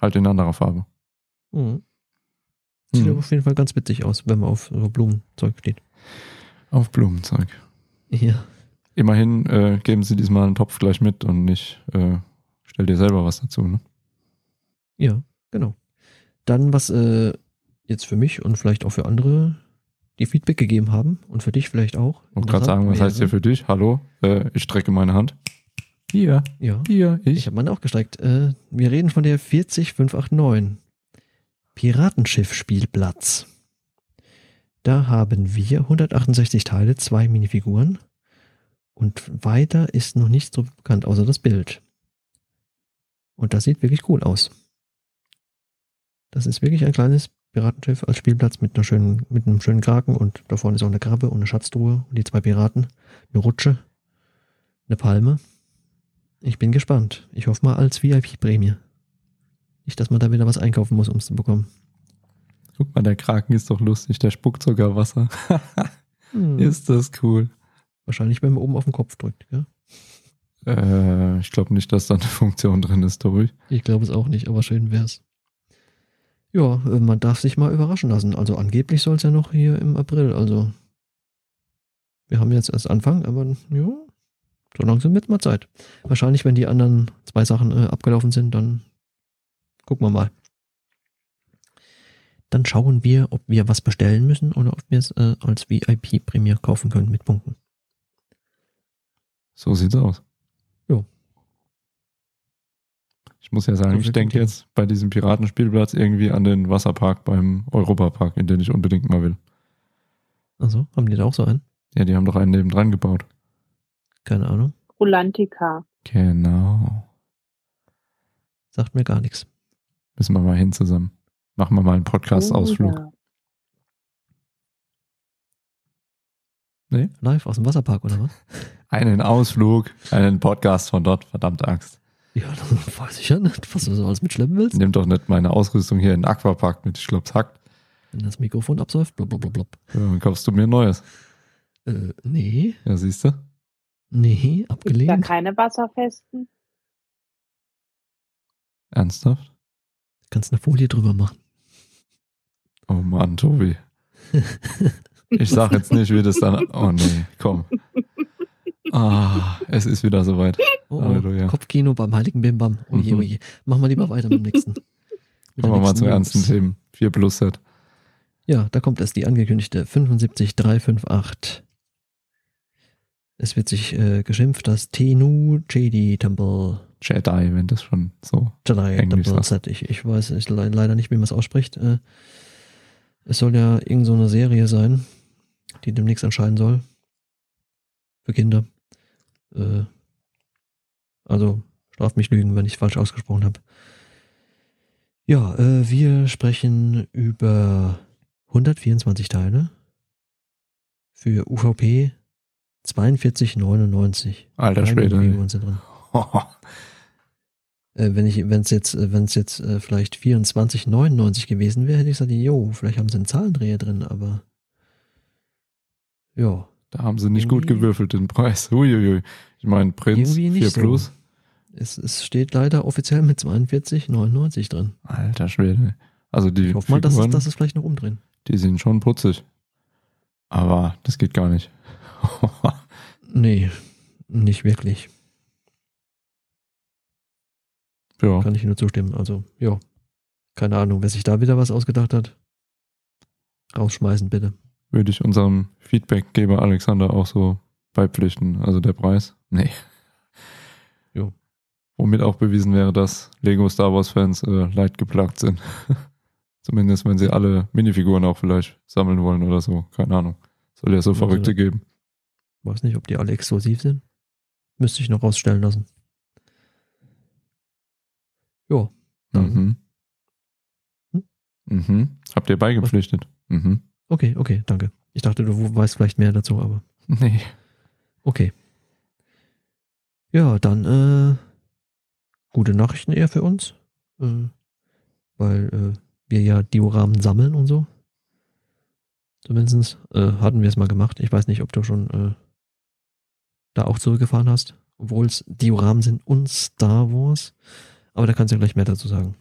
Halt in anderer Farbe. Mhm. Sieht Mhm. aber auf jeden Fall ganz witzig aus, wenn man auf so Blumenzeug steht. Auf Blumenzeug. Ja. Immerhin äh, geben sie diesmal einen Topf gleich mit und nicht, äh, stell dir selber was dazu, ne? Ja, genau. Dann, was äh, jetzt für mich und vielleicht auch für andere die Feedback gegeben haben und für dich vielleicht auch. Wollte gerade sagen, was heißt hier für dich? Hallo? Äh, ich strecke meine Hand. Hier, Ja, hier, ich ich. habe meine auch gestreckt. Äh, wir reden von der 40589. Piratenschiff-Spielplatz. Da haben wir 168 Teile, zwei Minifiguren und weiter ist noch nichts so bekannt, außer das Bild. Und das sieht wirklich cool aus. Das ist wirklich ein kleines Piratenschiff als Spielplatz mit einer schönen, mit einem schönen Kraken und da vorne ist auch eine Krabbe und eine Schatztruhe und die zwei Piraten, eine Rutsche, eine Palme. Ich bin gespannt. Ich hoffe mal als VIP-Prämie. Nicht, dass man da wieder was einkaufen muss, um es zu bekommen. Guck mal, der Kraken ist doch lustig, der spuckt sogar Wasser. Hm. [LAUGHS] ist das cool. Wahrscheinlich, wenn man oben auf den Kopf drückt. Ja? Äh, ich glaube nicht, dass da eine Funktion drin ist, durch. Ich glaube es auch nicht, aber schön wär's. Ja, äh, man darf sich mal überraschen lassen. Also angeblich soll es ja noch hier im April. Also wir haben jetzt erst Anfang, aber ja, so langsam wird mal Zeit. Wahrscheinlich, wenn die anderen zwei Sachen äh, abgelaufen sind, dann gucken wir mal. Dann schauen wir, ob wir was bestellen müssen oder ob wir es äh, als VIP-Prämie kaufen können mit Punkten. So sieht's aus. Jo. Ich muss ja sagen, So ich denke jetzt bei diesem Piratenspielplatz irgendwie an den Wasserpark beim Europapark, in den ich unbedingt mal will. Also, haben die da auch so einen? Ja, die haben doch einen nebendran gebaut. Keine Ahnung. Rolantica. Genau. Sagt mir gar nichts. Müssen wir mal hin zusammen. Machen wir mal einen Podcast-Ausflug. Ja. Nee? Live aus dem Wasserpark oder was? [LAUGHS] Einen Ausflug, einen Podcast von dort, verdammte Axt. Ja, [LAUGHS] das weiß ich ja nicht, was du so alles mitschleppen willst. Nimm doch nicht meine Ausrüstung hier in den Aquapark mit, ich glaub's hackt. Wenn das Mikrofon absäuft, blub, blub, blub, blub. Ja, dann kaufst du mir ein neues. Äh, nee, Ja, siehst du? nee, Gibt's da abgelehnt. keine wasserfesten? Ernsthaft? Kannst eine Folie drüber machen. Oh Mann, Tobi. Ich sag jetzt nicht, wie das dann. Oh nee, komm. Ah, es ist wieder soweit. Oh, Halleluja. oh, Kopfkino beim heiligen Bimbam. Oh je, Mhm. oh je. Mach mal lieber weiter mit dem nächsten. Mit Kommen wir mal zu ernsten. Themen. 4 Plus Set. Ja, da kommt erst die angekündigte 75358. Es wird sich äh, geschimpft, das Tenu Jedi Temple Jedi, wenn das schon so. Jedi Englisch Temple. Set. Ich, ich weiß ich, le leider nicht, wie man es ausspricht. Äh, es soll ja irgend so eine Serie sein, die demnächst erscheinen soll. Für Kinder. Äh, also, straf mich lügen, wenn ich falsch ausgesprochen habe. Ja, äh, wir sprechen über 124 Teile für UVP 42,99. Alter Schwede. [LAUGHS] Figuren sind drin. Äh, wenn ich, wenn es jetzt, äh, wenn es jetzt äh, vielleicht 24,99 gewesen wäre, hätte ich gesagt, jo, vielleicht haben sie einen Zahlendreher drin, aber ja, Da haben sie nicht gut gewürfelt, den Preis. Uiuiui. Ich meine, Prinz Irgendwie nicht 4 so. Plus. es, es steht leider offiziell mit 42,99 drin. Alter Schwede. Also die Ich hoffe mal, dass es, Figuren, dass es vielleicht noch umdrehen. die sind schon putzig. Aber das geht gar nicht. [LAUGHS] Nee, nicht wirklich. Ja, Kann ich nur zustimmen. Also, ja. Keine Ahnung, wer sich da wieder was ausgedacht hat. Rausschmeißen, bitte. würde ich unserem Feedbackgeber Alexander auch so beipflichten. Also der Preis? Nee. Jo. Womit auch bewiesen wäre, dass Lego Star Wars Fans äh, leid geplagt sind. [LAUGHS] Zumindest wenn sie alle Minifiguren auch vielleicht sammeln wollen oder so. Keine Ahnung. Soll ja so Also- Verrückte geben. Weiß nicht, ob die alle exklusiv sind. Müsste ich noch rausstellen lassen. Ja, dann. Mhm. Hm? Mhm. Habt ihr beigepflichtet? Mhm. Okay, okay, danke. Ich dachte, du weißt vielleicht mehr dazu, aber Nee. okay. Ja, dann äh, gute Nachrichten eher für uns, äh, weil äh, wir ja Dioramen sammeln und so. Zumindest äh, hatten wir es mal gemacht. Ich weiß nicht, ob du schon äh, da auch zurückgefahren hast, obwohl es Dioramen sind und Star Wars. Aber da kannst du gleich mehr dazu sagen.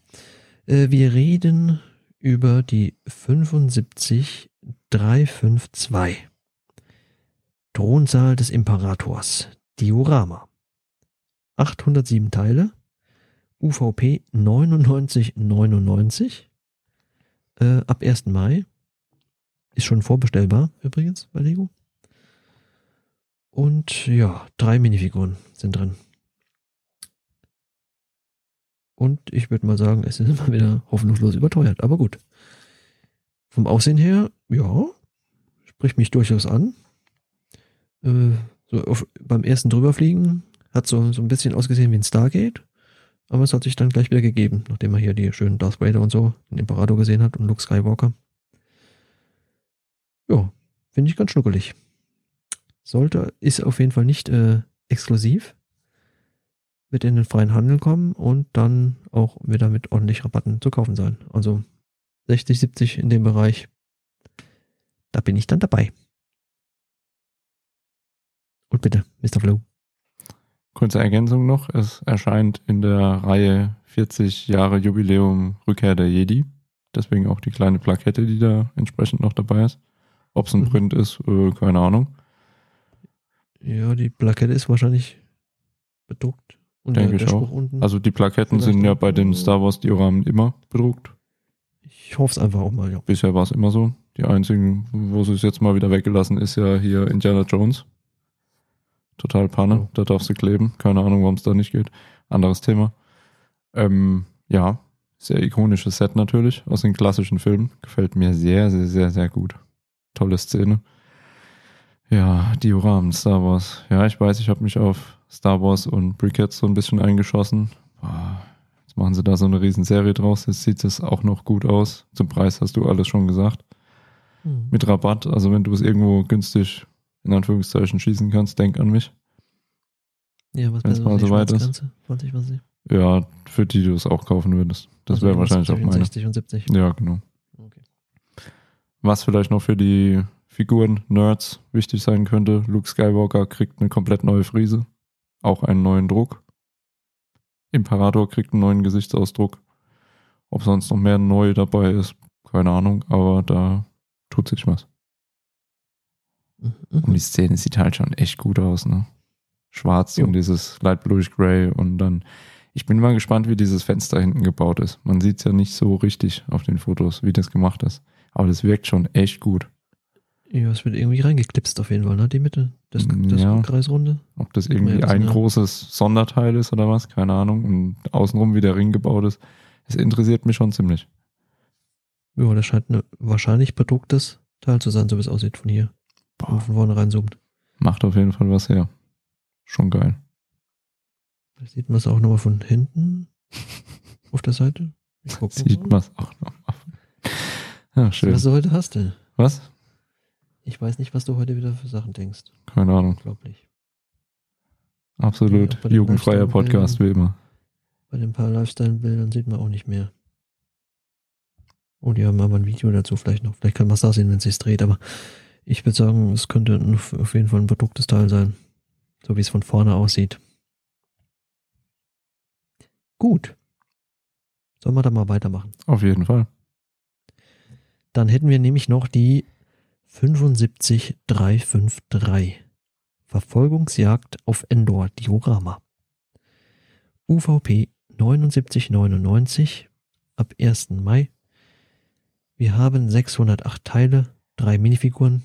Äh, wir reden über die 75352. Thronsaal des Imperators. Diorama. 807 Teile. UVP 9999. Äh, ab 1. Mai. Ist schon vorbestellbar übrigens bei Lego. Und ja, drei Minifiguren sind drin. Und ich würde mal sagen, es ist immer wieder hoffnungslos überteuert, aber gut. Vom Aussehen her, ja, spricht mich durchaus an. Äh, so auf, beim ersten drüberfliegen hat so, so ein bisschen ausgesehen wie ein Stargate, aber es hat sich dann gleich wieder gegeben, nachdem man hier die schönen Darth Vader und so, den Imperator gesehen hat und Luke Skywalker. Ja, finde ich ganz schnuckelig. Sollte, ist auf jeden Fall nicht äh, exklusiv. Wird in den freien Handel kommen und dann auch wieder mit ordentlich Rabatten zu kaufen sein. Also 60, 70 in dem Bereich. Da bin ich dann dabei. Und bitte, Mr. Flow. Kurze Ergänzung noch. Es erscheint in der Reihe 40 Jahre Jubiläum Rückkehr der Jedi. Deswegen auch die kleine Plakette, die da entsprechend noch dabei ist. Ob es ein Mhm. Print ist, äh, keine Ahnung. Ja, die Plakette ist wahrscheinlich bedruckt. Und Denke der, ich auch. unten. Also die Plaketten Vielleicht sind ja bei den Star Wars Dioramen immer bedruckt. ich hoffe es einfach auch mal, ja. Bisher war es immer so. Die einzigen, wo sie es jetzt mal wieder weggelassen, ist ja hier Indiana Jones. Total Panne. Ja. Da darfst du kleben. Keine Ahnung, warum es da nicht geht. Anderes Thema. Ähm, ja, sehr ikonisches Set natürlich aus den klassischen Filmen. Gefällt mir sehr, sehr, sehr, sehr gut. Tolle Szene. Ja, Dioramen, Star Wars. Ja, ich weiß, ich habe mich auf Star Wars und Briquettes so ein bisschen eingeschossen. Boah, Jetzt machen sie da so eine riesen Serie draus. Jetzt sieht es auch noch gut aus. Zum Preis hast du alles schon gesagt. Hm. Mit Rabatt, also wenn du es irgendwo günstig in Anführungszeichen schießen kannst, denk an mich. Ja, was wäre so die soweit ist. Schmerzgrenze? 20, 20? Ja, für die du es auch kaufen würdest. Das Also wäre wahrscheinlich auch meine. 60 und 70. Ja, genau. Okay. Was vielleicht noch für die Figuren-Nerds wichtig sein könnte, Luke Skywalker kriegt eine komplett neue Frise. Auch einen neuen Druck. Imperator kriegt einen neuen Gesichtsausdruck. Ob sonst noch mehr neu dabei ist, keine Ahnung, aber da tut sich was. Und die Szene sieht halt schon echt gut aus, ne? Schwarz Jo. und dieses Light Bluish Gray und dann Ich bin mal gespannt, wie dieses Fenster hinten gebaut ist. Man sieht es ja nicht so richtig auf den Fotos, wie das gemacht ist. Aber das wirkt schon echt gut. Ja, es wird irgendwie reingeklipst auf jeden Fall, ne? Die Mitte, das, das Ja. Kreisrunde. Ob das irgendwie ja, ein eine- großes Sonderteil ist oder was, keine Ahnung. Und außenrum, wie der Ring gebaut ist. Es interessiert mich schon ziemlich. Ja, das scheint ein wahrscheinlich bedrucktes Teil zu sein, so wie es aussieht von hier. Wenn man Boah, von vorne reinzoomt. macht auf jeden Fall was her. Schon geil. Da sieht man es auch nochmal von hinten [LAUGHS] auf der Seite. Sieht man es auch noch. Ja, schön. Was du heute hast, denn? Was? Ich weiß nicht, was du heute wieder für Sachen denkst. Keine Ahnung. Unglaublich. Absolut den jugendfreier. Podcast wie immer. Bei den paar Lifestyle-Bildern sieht man auch nicht mehr. Oh, die haben aber ein Video dazu vielleicht noch. Vielleicht kann man es da sehen, wenn es sich dreht, aber ich würde sagen, es könnte auf jeden Fall ein bedrucktes Teil sein. So wie es von vorne aussieht. Gut. Sollen wir da mal weitermachen? Auf jeden Fall. Dann hätten wir nämlich noch die 75353. Verfolgungsjagd auf Endor Diorama. UVP 7999 ab 1. Mai. Wir haben 608 Teile, drei Minifiguren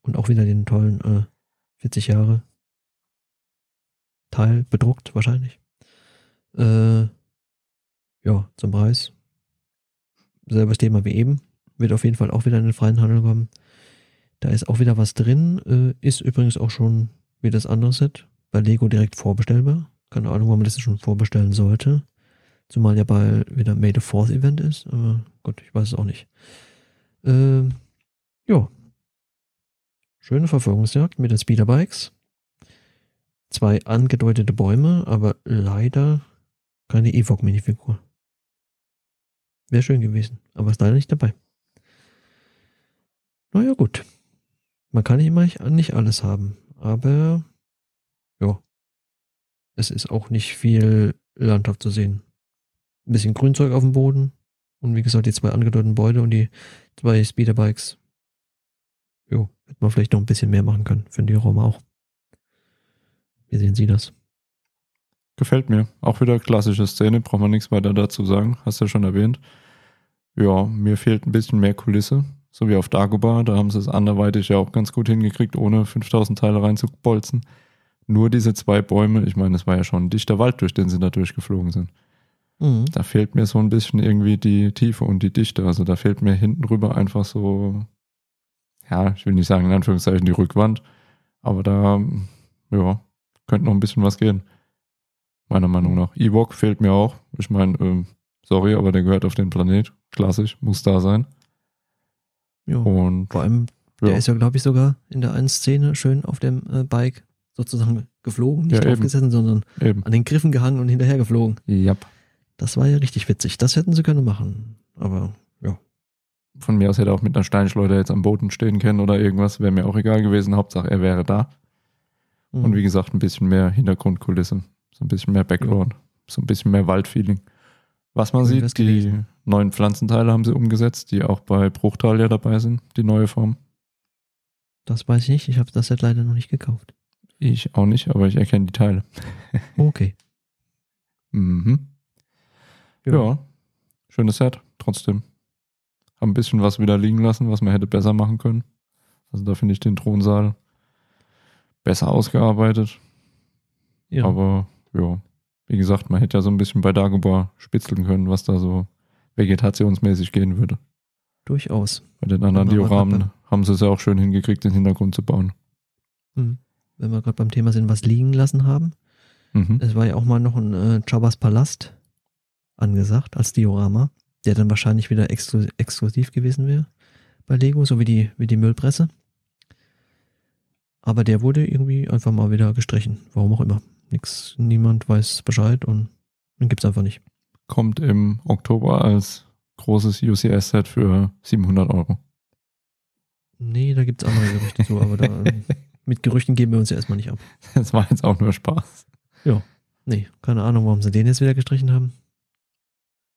und auch wieder den tollen äh, 40 Jahre Teil bedruckt wahrscheinlich. Äh, ja, zum Preis. Selbes Thema wie eben. Wird auf jeden Fall auch wieder in den freien Handel kommen. Da ist auch wieder was drin. Äh, ist übrigens auch schon wie das andere Set bei Lego direkt vorbestellbar. Keine Ahnung, warum man das schon vorbestellen sollte. Zumal ja bald wieder May the Fourth Event ist. Aber Gott, ich weiß es auch nicht. Ähm, ja. Schöne Verfolgungsjagd mit den Speederbikes. Zwei angedeutete Bäume, aber leider keine Evoque-Minifigur. Wäre schön gewesen, aber ist leider nicht dabei. Naja, gut. Man kann immer nicht alles haben, aber ja. Es ist auch nicht viel Landschaft zu sehen. Ein bisschen Grünzeug auf dem Boden und wie gesagt, die zwei angedeuteten Beute und die zwei Speederbikes. Jo, hätte man vielleicht noch ein bisschen mehr machen können. Für die Roma auch. Wie sehen Sie das? Gefällt mir. Auch wieder klassische Szene, braucht man nichts weiter dazu sagen. Hast du ja schon erwähnt. Ja, mir fehlt ein bisschen mehr Kulisse. So wie auf Dagobah. Da haben sie es anderweitig ja auch ganz gut hingekriegt, ohne 5000 Teile reinzubolzen. Nur diese zwei Bäume, ich meine, es war ja schon ein dichter Wald, durch den sie da durchgeflogen sind. Mhm. Da fehlt mir so ein bisschen irgendwie die Tiefe und die Dichte. Also da fehlt mir hinten drüber einfach so, ja, ich will nicht sagen in Anführungszeichen die Rückwand, aber da, ja, könnte noch ein bisschen was gehen. Meiner Meinung nach. Ewok fehlt mir auch. Ich meine, ähm, sorry, aber der gehört auf den Planet. Klassisch, muss da sein. Ja. Und Vor allem, ja, der ist ja, glaube ich, sogar in der einen Szene schön auf dem äh, Bike sozusagen geflogen, nicht Ja, drauf eben. gesessen, sondern eben. an den Griffen gehangen und hinterher geflogen. Ja. Das war ja richtig witzig. Das hätten sie können machen. Aber ja. Von mir aus hätte er auch mit einer Steinschleuder jetzt am Boden stehen können oder irgendwas. Wäre mir auch egal gewesen. Hauptsache, er wäre da. Mhm. Und wie gesagt, ein bisschen mehr Hintergrundkulisse. So ein bisschen mehr Background. So ein bisschen mehr Waldfeeling. Was man sieht, die. Neuen Pflanzenteile haben sie umgesetzt, die auch bei Bruchtal ja dabei sind, die neue Form. das weiß ich nicht. Ich habe das Set leider noch nicht gekauft. Ich auch nicht, aber ich erkenne die Teile. [LAUGHS] Okay. Mhm. Ja. schönes Set, trotzdem. Haben ein bisschen was wieder liegen lassen, was man hätte besser machen können. Also da finde ich den Thronsaal besser ausgearbeitet. Ja. Aber ja, wie gesagt, man hätte ja so ein bisschen bei Dagobah spitzeln können, was da so vegetationsmäßig gehen würde. Durchaus. Bei den anderen Dioramen haben sie es ja auch schön hingekriegt, den Hintergrund zu bauen. Mhm. Wenn wir gerade beim Thema sind, was liegen lassen haben. Mhm. Es war ja auch mal noch ein äh, Jabba's Palast angesagt als Diorama, der dann wahrscheinlich wieder exklu exklusiv gewesen wäre bei Lego, so wie die, wie die Müllpresse. Aber der wurde irgendwie einfach mal wieder gestrichen. Warum auch immer. Nix, niemand weiß Bescheid und den gibt's einfach nicht. Kommt im Oktober als großes UCS-Set für 700 Euro. Nee, da gibt's andere Gerüchte zu, aber da, [LAUGHS] mit Gerüchten geben wir uns ja erstmal nicht ab. Das war jetzt auch nur Spaß. Nee, keine Ahnung, warum sie den jetzt wieder gestrichen haben.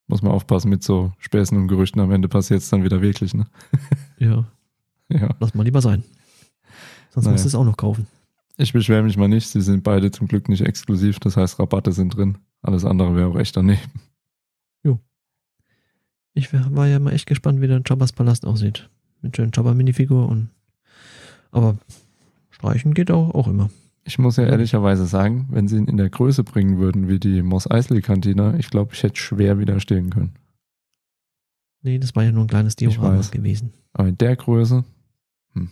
Muss man aufpassen mit so Späßen und Gerüchten. Am Ende passiert es dann wieder wirklich, ne? Ja, [LAUGHS] Ja. lass mal lieber sein. Sonst Naja. musst du es auch noch kaufen. Ich beschwere mich mal nicht. Sie sind beide zum Glück nicht exklusiv. Das heißt, Rabatte sind drin. Alles andere wäre auch echt daneben. Ich war ja mal echt gespannt, wie der Jobbers Palast aussieht. Mit schönen Jobber-Minifigur und. Aber streichen geht auch, auch immer. Ich muss ja ehrlicherweise sagen, wenn sie ihn in der Größe bringen würden, wie die Moss Eisley Kantine, ich glaube, ich hätte schwer widerstehen können. Nee, das war ja nur ein kleines Diorama gewesen. Aber in der Größe, hm.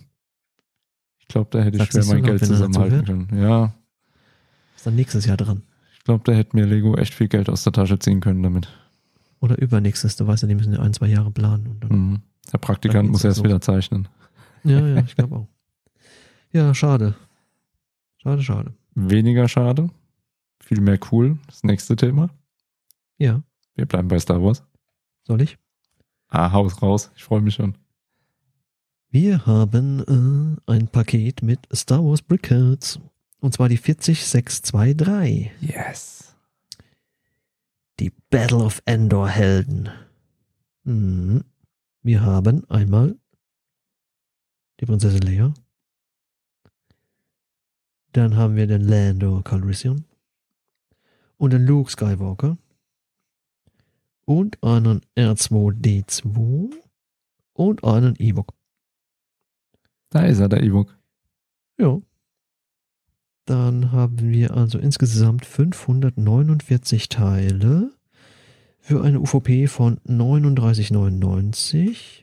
ich glaube, da hätte ich Sag's schwer mein Geld zusammenhalten können. Ja, Ist dann nächstes Jahr dran. ich glaube, da hätte mir Lego echt viel Geld aus der Tasche ziehen können damit. Oder übernächstes. Du weißt ja, die müssen ja ein, zwei Jahre planen. Mhm. Der Praktikant muss erst los. wieder zeichnen. Ja, ja, ich glaube auch. Ja, schade. Schade, schade. Weniger schade, viel mehr cool. Das nächste Thema. Ja, Wir bleiben bei Star Wars. soll ich? Ah, Haus raus. Ich freue mich schon. Wir haben äh, ein Paket mit Star Wars Brickheads. Und zwar die 40623. Yes. Die Battle of Endor Helden. Mhm. Wir haben einmal die Prinzessin Leia. Dann haben wir den Lando Calrissian. Und den Luke Skywalker. Und einen R2D2. Und einen Ewok. Da ist er, der Ewok. Ja. Dann haben wir also insgesamt 549 Teile für eine UVP von 39,99.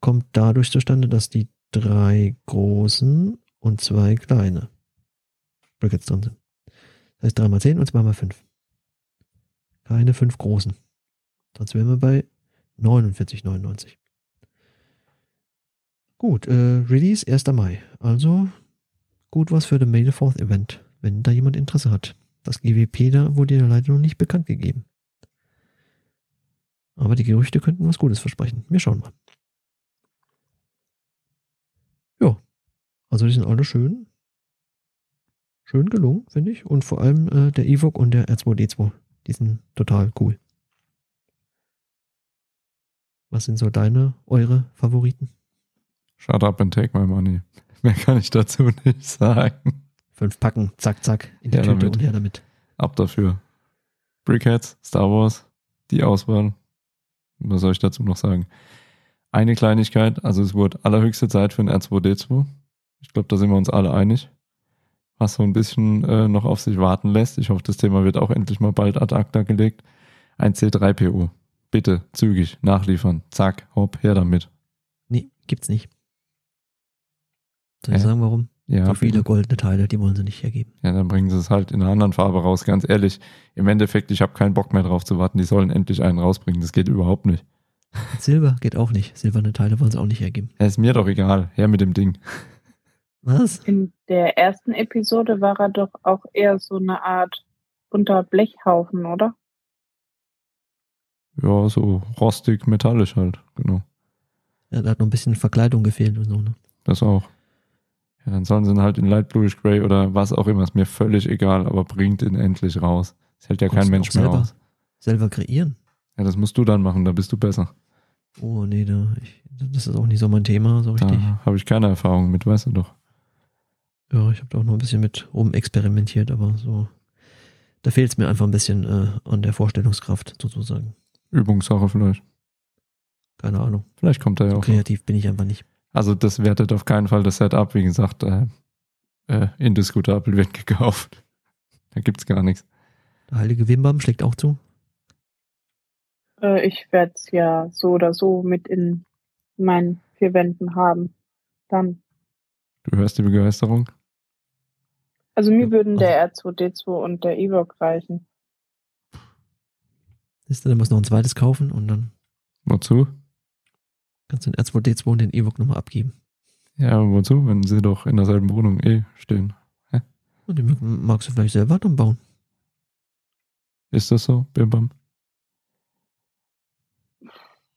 Kommt dadurch zustande, dass die drei großen und zwei kleine Brickets drin sind. Das heißt 3x10 und 2x5. Keine fünf großen. Sonst wären wir bei 49,99. Gut, äh, Release 1. Mai. Also gut was für den May the 4th Event, wenn da jemand Interesse hat. Das GWP da wurde ja leider noch nicht bekannt gegeben. Aber die Gerüchte könnten was Gutes versprechen. Wir schauen mal. Ja, also die sind alle schön. Schön gelungen, finde ich. Und vor allem äh, der Evoque und der R2D2. Die sind total cool. Was sind so deine, eure Favoriten? Shut up and take my money. Mehr kann ich dazu nicht sagen. Fünf Packen, zack, zack, in die Her Tüte damit. und her damit. Ab dafür. Brickheads, Star Wars, die Auswahl. Was soll ich dazu noch sagen? Eine Kleinigkeit, also es wurde allerhöchste Zeit für ein R2D2. Ich glaube, da sind wir uns alle einig. Was so ein bisschen äh, noch auf sich warten lässt. Ich hoffe, das Thema wird auch endlich mal bald ad acta gelegt. Ein C3PO. Bitte, zügig, nachliefern. Zack, hopp, her damit. Nee, gibt's nicht. Soll ich Hä? sagen, warum? Ja, so viele goldene Teile, die wollen sie nicht hergeben. Ja, dann bringen sie es halt in einer anderen Farbe raus. Ganz ehrlich, im Endeffekt, ich habe keinen Bock mehr drauf zu warten. Die sollen endlich einen rausbringen. Das geht überhaupt nicht. Silber geht auch nicht. Silberne Teile wollen sie auch nicht hergeben. Ja, ist mir doch egal. Her mit dem Ding. Was? In der ersten Episode war er doch auch eher so eine Art bunter Blechhaufen, oder? Ja, so rostig, metallisch halt. Genau. Ja, da hat noch ein bisschen Verkleidung gefehlt und so. Ne? Das auch. Ja, dann sollen sie ihn halt in Light Bluish Gray oder was auch immer. Ist mir völlig egal, aber bringt ihn endlich raus. Das hält ja kein Mensch mehr selber, aus. selber kreieren. Ja, das musst du dann machen, da bist du besser. Oh, nee, da, ich, das ist auch nicht so mein Thema, so richtig. Da habe ich keine Erfahrung mit, weißt du doch. Ja, ich habe da auch noch ein bisschen mit rumexperimentiert, aber so. Da fehlt es mir einfach ein bisschen äh, an der Vorstellungskraft, sozusagen. Übungssache vielleicht. Keine Ahnung. Vielleicht kommt er ja So auch. noch. kreativ bin ich einfach nicht. Also das wertet auf keinen Fall das Setup. Wie gesagt, äh, äh, indiskutabel wird gekauft. [LAUGHS] Da gibt's gar nichts. Der heilige Wimbam schlägt auch zu. Äh, ich werde es ja so oder so mit in meinen vier Wänden haben. Dann. Du hörst die Begeisterung? Also mir würden Also- der R2D2 und der Evoque reichen. Siehst du, dann musst du noch ein zweites kaufen und dann Wozu? Kannst du den R2D2 und den Evoque nochmal abgeben. Ja, aber wozu, wenn sie doch in derselben Wohnung eh stehen? Und den magst du vielleicht selber dann bauen. Ist das so, Bim Bam?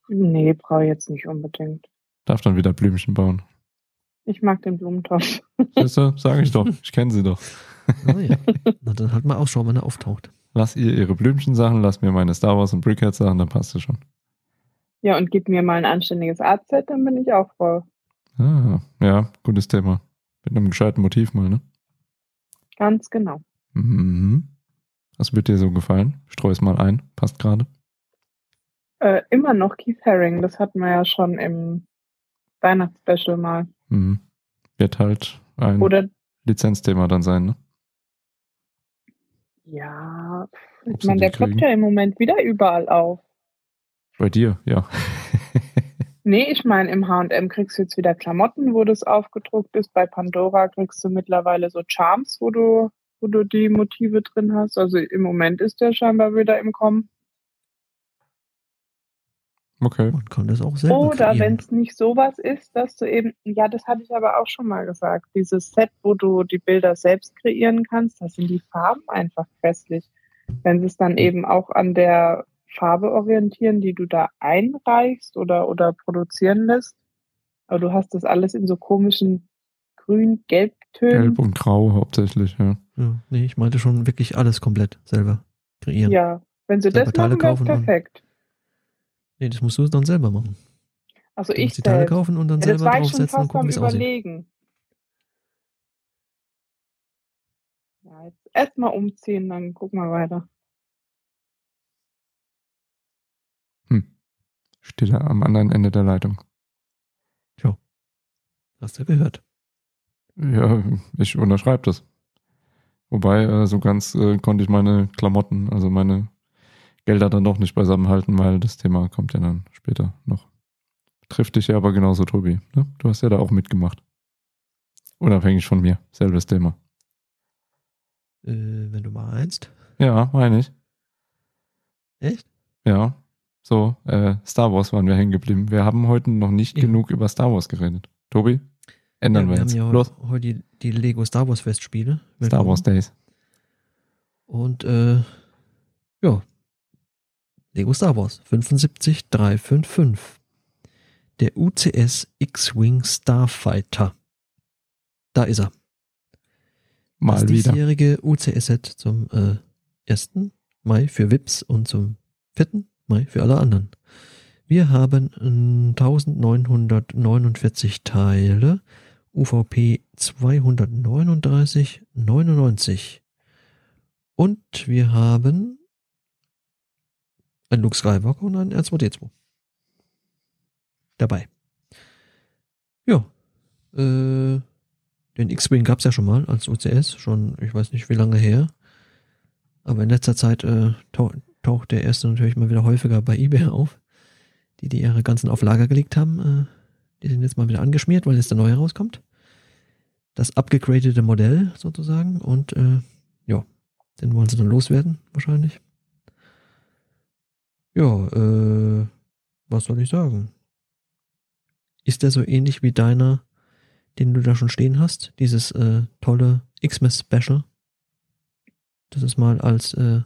Nee, brauche ich jetzt nicht unbedingt. Darf dann wieder Blümchen bauen. Ich mag den Blumentopf. Siehst du, sag ich doch. Ich kenne sie doch. Ah, ja. Na, dann halt mal Ausschau, wenn er auftaucht. Lass ihr ihre Blümchen-Sachen, lass mir meine Star Wars und Brickhead-Sachen, dann passt es schon. Ja, und gib mir mal ein anständiges Artset, dann bin ich auch voll. Ah, ja, gutes Thema. Mit einem gescheiten Motiv mal, ne? Ganz genau. Mhm. Was wird dir so gefallen? Streu es mal ein. Passt gerade. Äh, immer noch Keith Haring, das hatten wir ja schon im Weihnachtsspecial mal. Mhm. Wird halt ein Oder Lizenzthema dann sein, ne? ja, ich meine, der kriegen? ja im Moment wieder überall auf. Bei dir, ja. [LAUGHS] Nee, ich meine, im H&M kriegst du jetzt wieder Klamotten, wo das aufgedruckt ist. Bei Pandora kriegst du mittlerweile so Charms, wo du, wo du die Motive drin hast. Also im Moment ist der scheinbar wieder im Kommen. Okay. Man kann das auch selber Oder wenn es nicht sowas ist, dass du eben, ja, das hatte ich aber auch schon mal gesagt, dieses Set, wo du die Bilder selbst kreieren kannst, da sind die Farben einfach grässlich. Wenn sie es dann eben auch an der Farbe orientieren, die du da einreichst oder, oder produzieren lässt, aber du hast das alles in so komischen grün-gelb-Tönen. Gelb und Grau hauptsächlich, ja. Ja, nee, ich meinte schon wirklich alles komplett selber kreieren. Ja, wenn sie Selber das Teile machen, wäre kaufen und- perfekt. Nee, das musst du dann selber machen. Also Du ich die Teile selbst. kaufen und dann Ja, das selber war ich schon draufsetzen und gucken, am wie es aussieht. überlegen. Ja, jetzt erstmal umziehen, dann gucken wir weiter. Steht er am anderen Ende der Leitung. Hast du gehört. Ja, ich unterschreibe das. Wobei, äh, so ganz äh, konnte ich meine Klamotten, also meine Gelder dann doch nicht beisammen halten, weil das Thema kommt ja dann später noch. Trifft dich ja aber genauso, Tobi. Ne? Du hast ja da auch mitgemacht. Unabhängig von mir. Selbes Thema. Äh, wenn du meinst. Ja, meine ich. Echt? Ja. So, äh, Star Wars waren wir hängen geblieben. Wir haben heute noch nicht Ja. genug über Star Wars geredet. Tobi? Ändern ja, wir, wir jetzt. haben ja Los. heute die, die Lego Star Wars Festspiele. Star Wars Days. Und äh, ja, Lego Star Wars 75355. Der UCS X-Wing Starfighter. Da ist er. Mal das wieder. diesjährige UCS-Set zum äh, 1. Mai für VIPs und zum 4. Für alle anderen. Wir haben äh, 1949 Teile, UVP 239,99 und wir haben ein Luke Skywalker und ein R2D2 dabei. Ja, äh, den X-Wing gab es ja schon mal als UCS, schon ich weiß nicht wie lange her. Aber in letzter Zeit äh, taucht der erste natürlich mal wieder häufiger bei eBay auf. Die, die ihre ganzen auf Lager gelegt haben, äh, die sind jetzt mal wieder angeschmiert, weil jetzt der neue rauskommt. Das abgegradete Modell sozusagen und äh, ja, den wollen sie dann loswerden wahrscheinlich. Ja, äh, was soll ich sagen? Ist der so ähnlich wie deiner, den du da schon stehen hast? Dieses äh, tolle Xmas Special, das es mal als äh,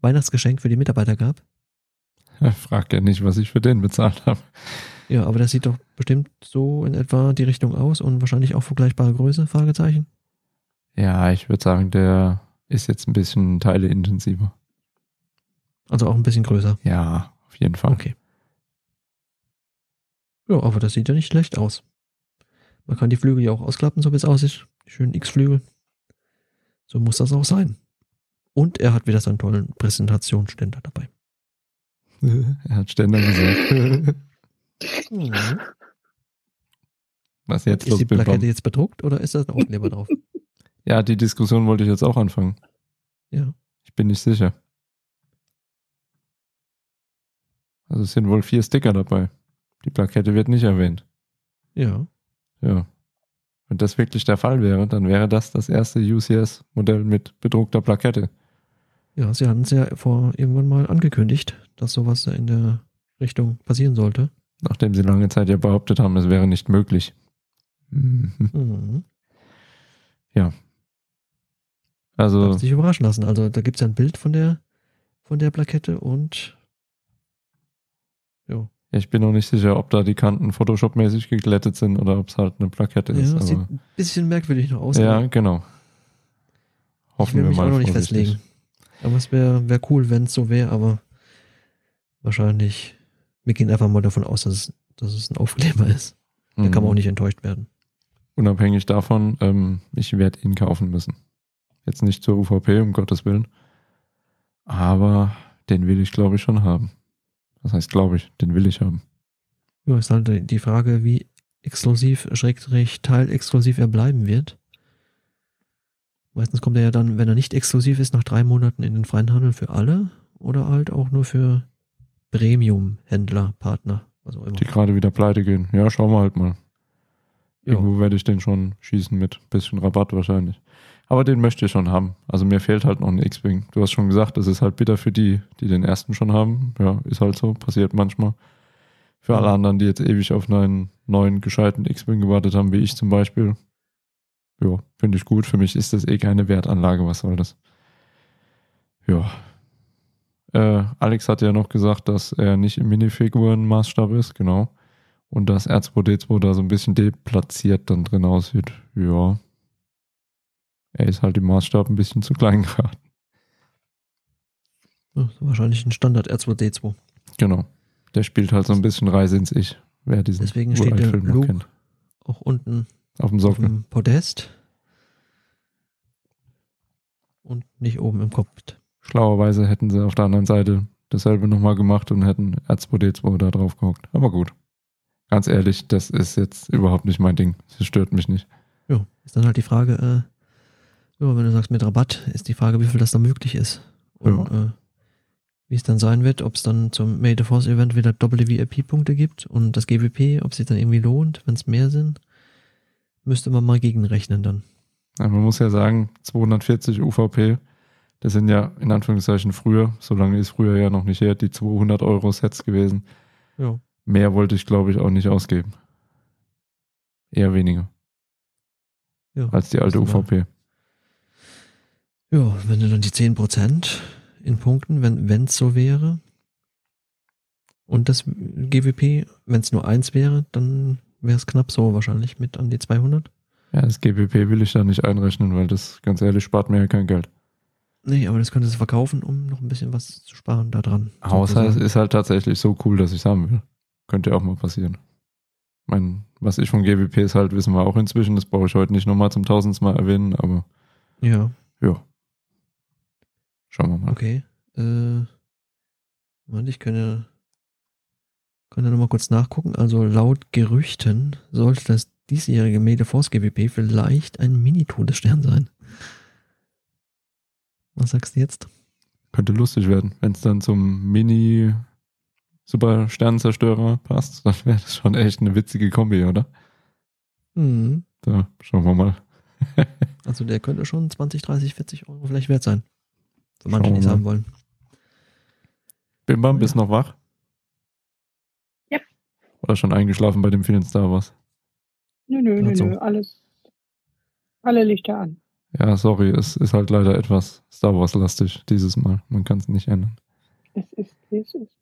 Weihnachtsgeschenk für die Mitarbeiter gab. Frag ja nicht, was ich für den bezahlt habe. Ja, aber das sieht doch bestimmt so in etwa die Richtung aus und wahrscheinlich auch vergleichbare Größe, Fragezeichen. Ja, ich würde sagen, der ist jetzt ein bisschen teileintensiver. Also auch ein bisschen größer. Ja, auf jeden Fall. Okay. Ja, aber das sieht ja nicht schlecht aus. Man kann die Flügel ja auch ausklappen, so wie es aussieht. Die schönen X-Flügel. So muss das auch sein. Und er hat wieder seinen tollen Präsentationsständer dabei. [LAUGHS] er hat Ständer gesagt. [LAUGHS] Was jetzt Ist los, die Plakette Bam? jetzt bedruckt oder ist da ein [LAUGHS] Aufkleber drauf? Ja, die Diskussion wollte ich jetzt auch anfangen. Ja. Ich bin nicht sicher. Also es sind wohl vier Sticker dabei. Die Plakette wird nicht erwähnt. Ja. Ja. Wenn das wirklich der Fall wäre, dann wäre das das erste UCS-Modell mit bedruckter Plakette. Ja, sie hatten es ja vor irgendwann mal angekündigt, dass sowas in der Richtung passieren sollte. Nachdem sie lange Zeit ja behauptet haben, es wäre nicht möglich. Mhm. Mhm. Also, Darf sich überraschen lassen. Also da gibt es ja ein Bild von der von der Plakette und ja, ich bin noch nicht sicher, ob da die Kanten Photoshop-mäßig geglättet sind oder ob es halt eine Plakette ja ist. das sieht ein bisschen merkwürdig noch aus. ja, genau. ich Hoffen will wir mich mal auch noch nicht festlegen. Aber es wäre wär cool, wenn es so wäre, aber wahrscheinlich, wir gehen einfach mal davon aus, dass es, dass es ein Aufkleber ist. Da kann man Mhm. auch nicht enttäuscht werden. Unabhängig davon, ähm, ich werde ihn kaufen müssen. Jetzt nicht zur UVP, um Gottes Willen. Aber den will ich, glaube ich, schon haben. Das heißt, glaube ich, den will ich haben. Ja, ist halt die Frage, wie exklusiv, schrägstrich, teilexklusiv er bleiben wird. Meistens kommt er ja dann, wenn er nicht exklusiv ist, nach drei Monaten in den freien Handel für alle oder halt auch nur für Premium-Händler, Partner, was auch immer. Die gerade wieder pleite gehen. Ja, schauen wir halt mal. Irgendwo werde ich den schon schießen mit bisschen Rabatt wahrscheinlich. Aber den möchte ich schon haben. Also mir fehlt halt noch ein X-Wing. Du hast schon gesagt, das ist halt bitter für die, die den ersten schon haben. Ja, ist halt so, passiert manchmal. Für alle anderen, die jetzt ewig auf einen neuen, gescheiten X-Wing gewartet haben, wie ich zum Beispiel. Ja, finde ich gut. Für mich ist das eh keine Wertanlage. Was soll das? Ja. Äh, Alex hat ja noch gesagt, dass er nicht im Minifigurenmaßstab ist, genau. Und dass R2D2 da so ein bisschen deplatziert dann drin aussieht. Ja. Er ist halt im Maßstab ein bisschen zu klein [LAUGHS] geraten. Ja, wahrscheinlich ein Standard R2D2. Genau. Der spielt halt so ein bisschen Reise ins Ich, wer diesen Deswegen steht der Luke kennt. auch unten Auf dem auf Sockel. dem Podest. Und nicht oben im Cockpit. Schlauerweise hätten sie auf der anderen Seite dasselbe nochmal gemacht und hätten R2D2 da drauf gehockt. Aber gut. Ganz ehrlich, das ist jetzt überhaupt nicht mein Ding. Das stört mich nicht. Ja, ist dann halt die Frage, äh, ja, wenn du sagst mit Rabatt, ist die Frage, wie viel das da möglich ist. Und äh, wie es dann sein wird, ob es dann zum May the Force Event wieder doppelte VIP-Punkte gibt und das GWP, ob es sich dann irgendwie lohnt, wenn es mehr sind, müsste man mal gegenrechnen dann. Ja, man muss ja sagen, 240 UVP, das sind ja in Anführungszeichen früher, so lange ist früher ja noch nicht her, die 200 Euro Sets gewesen. Ja. Mehr wollte ich, glaube ich, auch nicht ausgeben. Eher weniger ja. als die alte UVP. Ja, wenn du dann die 10% in Punkten, wenn es so wäre, und das GWP, wenn es nur eins wäre, dann wäre es knapp so wahrscheinlich mit an die 200. Ja, das GPP will ich da nicht einrechnen, weil das, ganz ehrlich, spart mir ja kein Geld. Nee, aber das könntest du verkaufen, um noch ein bisschen was zu sparen da dran. Sozusagen. ist halt tatsächlich so cool, dass ich es haben will. Könnte ja auch mal passieren. Ich meine, was ich von GWPs halt wissen wir auch inzwischen, das brauche ich heute nicht nochmal zum tausendsten Mal erwähnen, aber Ja, ja. Schauen wir mal. okay. Äh, Moment, ich kann ja, kann ja nochmal kurz nachgucken. Also laut Gerüchten sollte das diesjährige May the Force GWP vielleicht ein Mini-Todesstern sein. Was sagst du jetzt? Könnte lustig werden. Wenn es dann zum Mini Super Sternenzerstörer passt, [LAUGHS] dann wäre das schon echt eine witzige Kombi, oder? Hm. Da schauen wir mal. [LAUGHS] Also der könnte schon 20, 30, 40 Euro vielleicht wert sein. Für manche, wir die es haben wollen. Bim Bam, bist noch wach? Oder schon eingeschlafen bei dem vielen Star Wars? Nö, nö, nö, Also. nö, alles. Alle Lichter an. Ja, sorry, es ist halt leider etwas Star Wars-lastig dieses Mal. Man kann es nicht ändern. Es ist, wie es ist.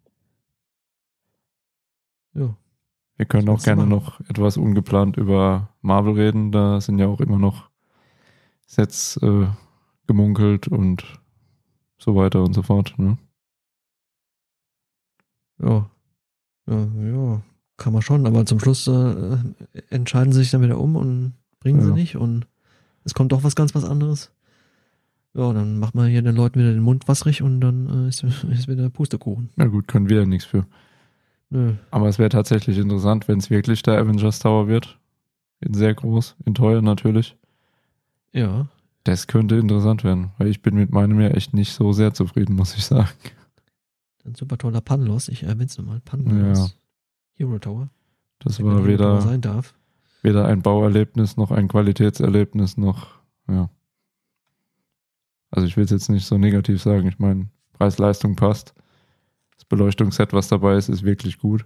Ja. Wir können auch gerne machen? noch etwas ungeplant über Marvel reden. Da sind ja auch immer noch Sets äh, gemunkelt und so weiter und so fort. Ne? Ja. Ja, ja. Kann man schon, aber zum Schluss äh, entscheiden sie sich dann wieder um und bringen sie Ja. nicht und es kommt doch was ganz was anderes. Ja, dann macht man hier den Leuten wieder den Mund wasserig und dann äh, ist, ist wieder Pustekuchen. Na gut, können wir ja nichts für. Nö. Aber es wäre tatsächlich interessant, wenn es wirklich der Avengers Tower wird. In sehr groß, in teuer natürlich. Ja. Das könnte interessant werden, weil ich bin mit meinem ja echt nicht so sehr zufrieden, muss ich sagen. Ein super toller Panlos. Ich erwähne es nochmal. Panlos. Ja. Hero Tower. Das war Hero weder, sein darf. weder ein Bauerlebnis noch ein Qualitätserlebnis noch, ja. Also ich will es jetzt nicht so negativ sagen. Ich meine, Preis-Leistung passt. Das Beleuchtungsset, was dabei ist, ist wirklich gut.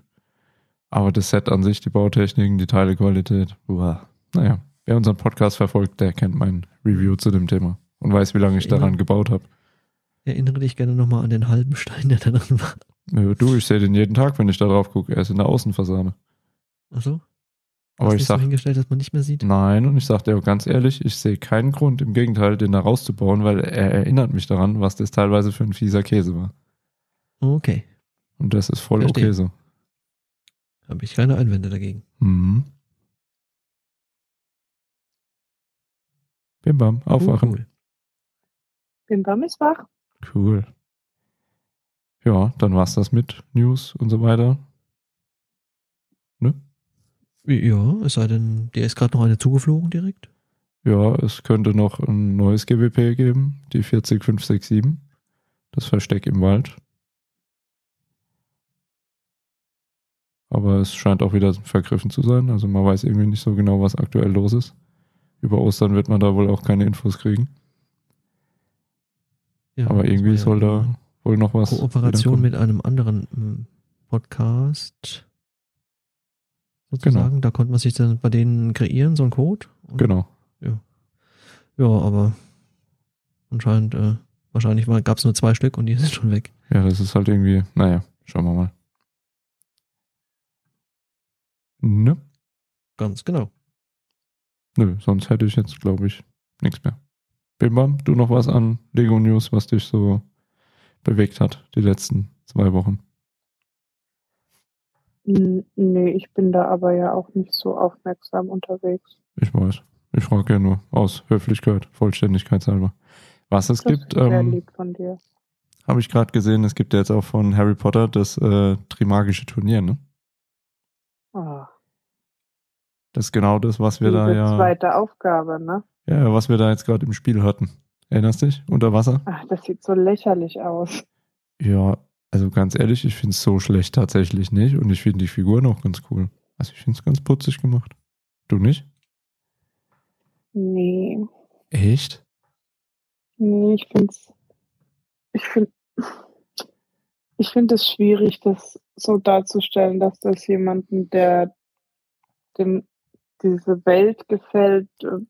Aber das Set an sich, die Bautechniken, die Teilequalität, boah. Naja, wer unseren Podcast verfolgt, der kennt mein Review zu dem Thema und weiß, wie lange ich daran gebaut habe. Erinnere dich gerne nochmal an den halben Stein, der da drin war. Ja, Du, ich sehe den jeden Tag, wenn ich da drauf gucke. Er ist in der Außenfassade. Achso? Aber Hast ich nicht so sag, hingestellt, dass man nicht mehr sieht? nein, und ich sag dir auch ganz ehrlich, ich sehe keinen Grund, im Gegenteil, den da rauszubauen, weil er erinnert mich daran, was das teilweise für ein fieser Käse war. Okay. Und das ist voll Verstehe. okay so. Habe ich keine Einwände dagegen. Mhm. Bim bam, aufwachen. Cool. Bim Bam ist wach. Cool. Ja, dann war's das mit News und so weiter. Ne? Ja, es sei denn, dir ist gerade noch eine zugeflogen direkt. Ja, es könnte noch ein neues GWP geben, die 40567. Das Versteck im Wald. Aber es scheint auch wieder vergriffen zu sein. Also man weiß irgendwie nicht so genau, was aktuell los ist. Über Ostern wird man da wohl auch keine Infos kriegen. Ja, Aber irgendwie war ja soll da wohl noch was. Kooperation mit einem anderen ähm, Podcast. Sozusagen. Da konnte man sich dann bei denen kreieren, so ein Code. Und-. Genau. Ja, aber anscheinend, äh, wahrscheinlich gab es nur zwei Stück und die [LAUGHS] sind schon weg. Ja, das ist halt irgendwie, naja, schauen wir mal. Ne? Ganz genau. Nö, sonst hätte ich jetzt, glaube ich, nichts mehr. Bimbam, du noch was an Lego News, was dich so bewegt hat, die letzten zwei Wochen? Nee, ich bin da aber ja auch nicht so aufmerksam unterwegs. Ich weiß. Ich frage ja nur aus Höflichkeit, Vollständigkeitshalber. Was es Das gibt, ähm, habe ich gerade gesehen, es gibt ja jetzt auch von Harry Potter das äh, Trimagische Turnier, ne? Ah, Das ist genau das, was wir diese da ja, zweite Aufgabe, ne? ja, was wir da jetzt gerade im Spiel hatten. Erinnerst dich? Unter Wasser? Ach, das sieht so lächerlich aus. Ja, also ganz ehrlich, ich finde es so schlecht tatsächlich nicht und ich finde die Figuren auch ganz cool. Also ich finde es ganz putzig gemacht. Du nicht? Nee, Echt? nee, ich find's, ich find, ich finde es schwierig, das so darzustellen, dass das jemanden, der dem diese Welt gefällt, äh,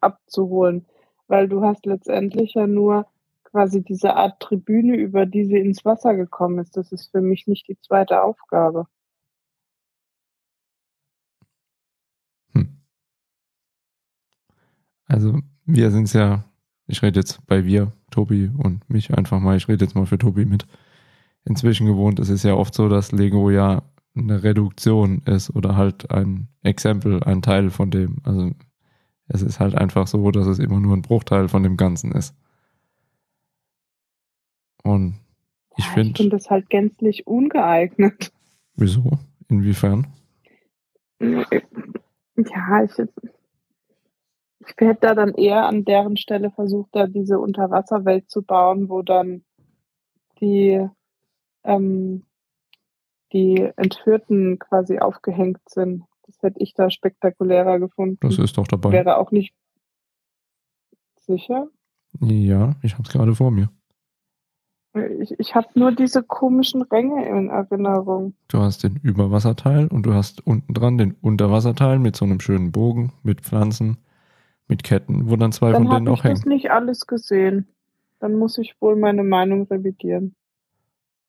abzuholen. Weil du hast letztendlich ja nur quasi diese Art Tribüne, über die sie ins Wasser gekommen ist. Das ist für mich nicht die zweite Aufgabe. Hm. Also wir sind ja, ich rede jetzt bei wir, Tobi und mich einfach mal, ich rede jetzt mal für Tobi mit, inzwischen gewohnt. Es ist ja oft so, dass Lego ja eine Reduktion ist oder halt ein Exempel, ein Teil von dem. Also es ist halt einfach so, dass es immer nur ein Bruchteil von dem Ganzen ist. Und ich Ja, ich finde, finde das halt gänzlich ungeeignet. wieso? Inwiefern? Ja, ich, ich hätte da dann eher an deren Stelle versucht, da diese Unterwasserwelt zu bauen, wo dann die, ähm, die Entführten quasi aufgehängt sind. Hätte ich da spektakulärer gefunden. Das ist doch dabei. Wäre auch nicht sicher. Ja, ich habe es gerade vor mir. Ich, ich habe nur diese komischen Ränge in Erinnerung. Du hast den Überwasserteil und du hast unten dran den Unterwasserteil mit so einem schönen Bogen, mit Pflanzen, mit Ketten, wo dann zwei Dann von denen habe ich auch das hängen. nicht alles gesehen. Dann muss ich wohl meine Meinung revidieren.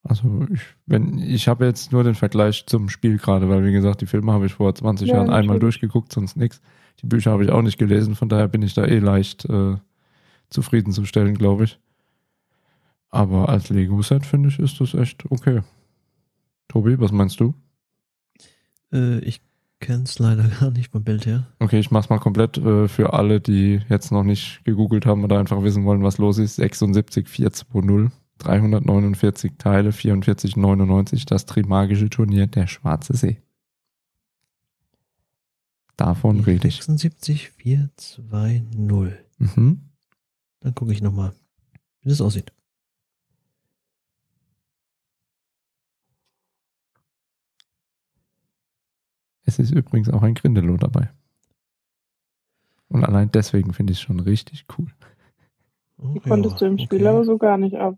Also ich, wenn ich habe jetzt nur den Vergleich zum Spiel gerade, weil wie gesagt, die Filme habe ich vor 20 Ja, Jahren einmal durchgeguckt, sonst nichts. Die Bücher habe ich auch nicht gelesen, von daher bin ich da eh leicht äh, zufriedenzustellen, glaube ich. Aber als Lego-Set finde ich, ist das echt okay. Tobi, was meinst du? Äh, ich kenne es leider [LAUGHS] gar nicht vom Bild her. Okay, ich mach's mal komplett äh, für alle, die jetzt noch nicht gegoogelt haben oder einfach wissen wollen, was los ist. 76420, 349 Teile, 44,99, das Trimagische Turnier der Schwarze See. Davon rede ich. 76420. Mhm. Dann gucke ich nochmal, wie das aussieht. Es ist übrigens auch ein Grindelow dabei. Und allein deswegen finde ich es schon richtig cool. Oh, Die konntest du im Spiel aber so gar nicht ab.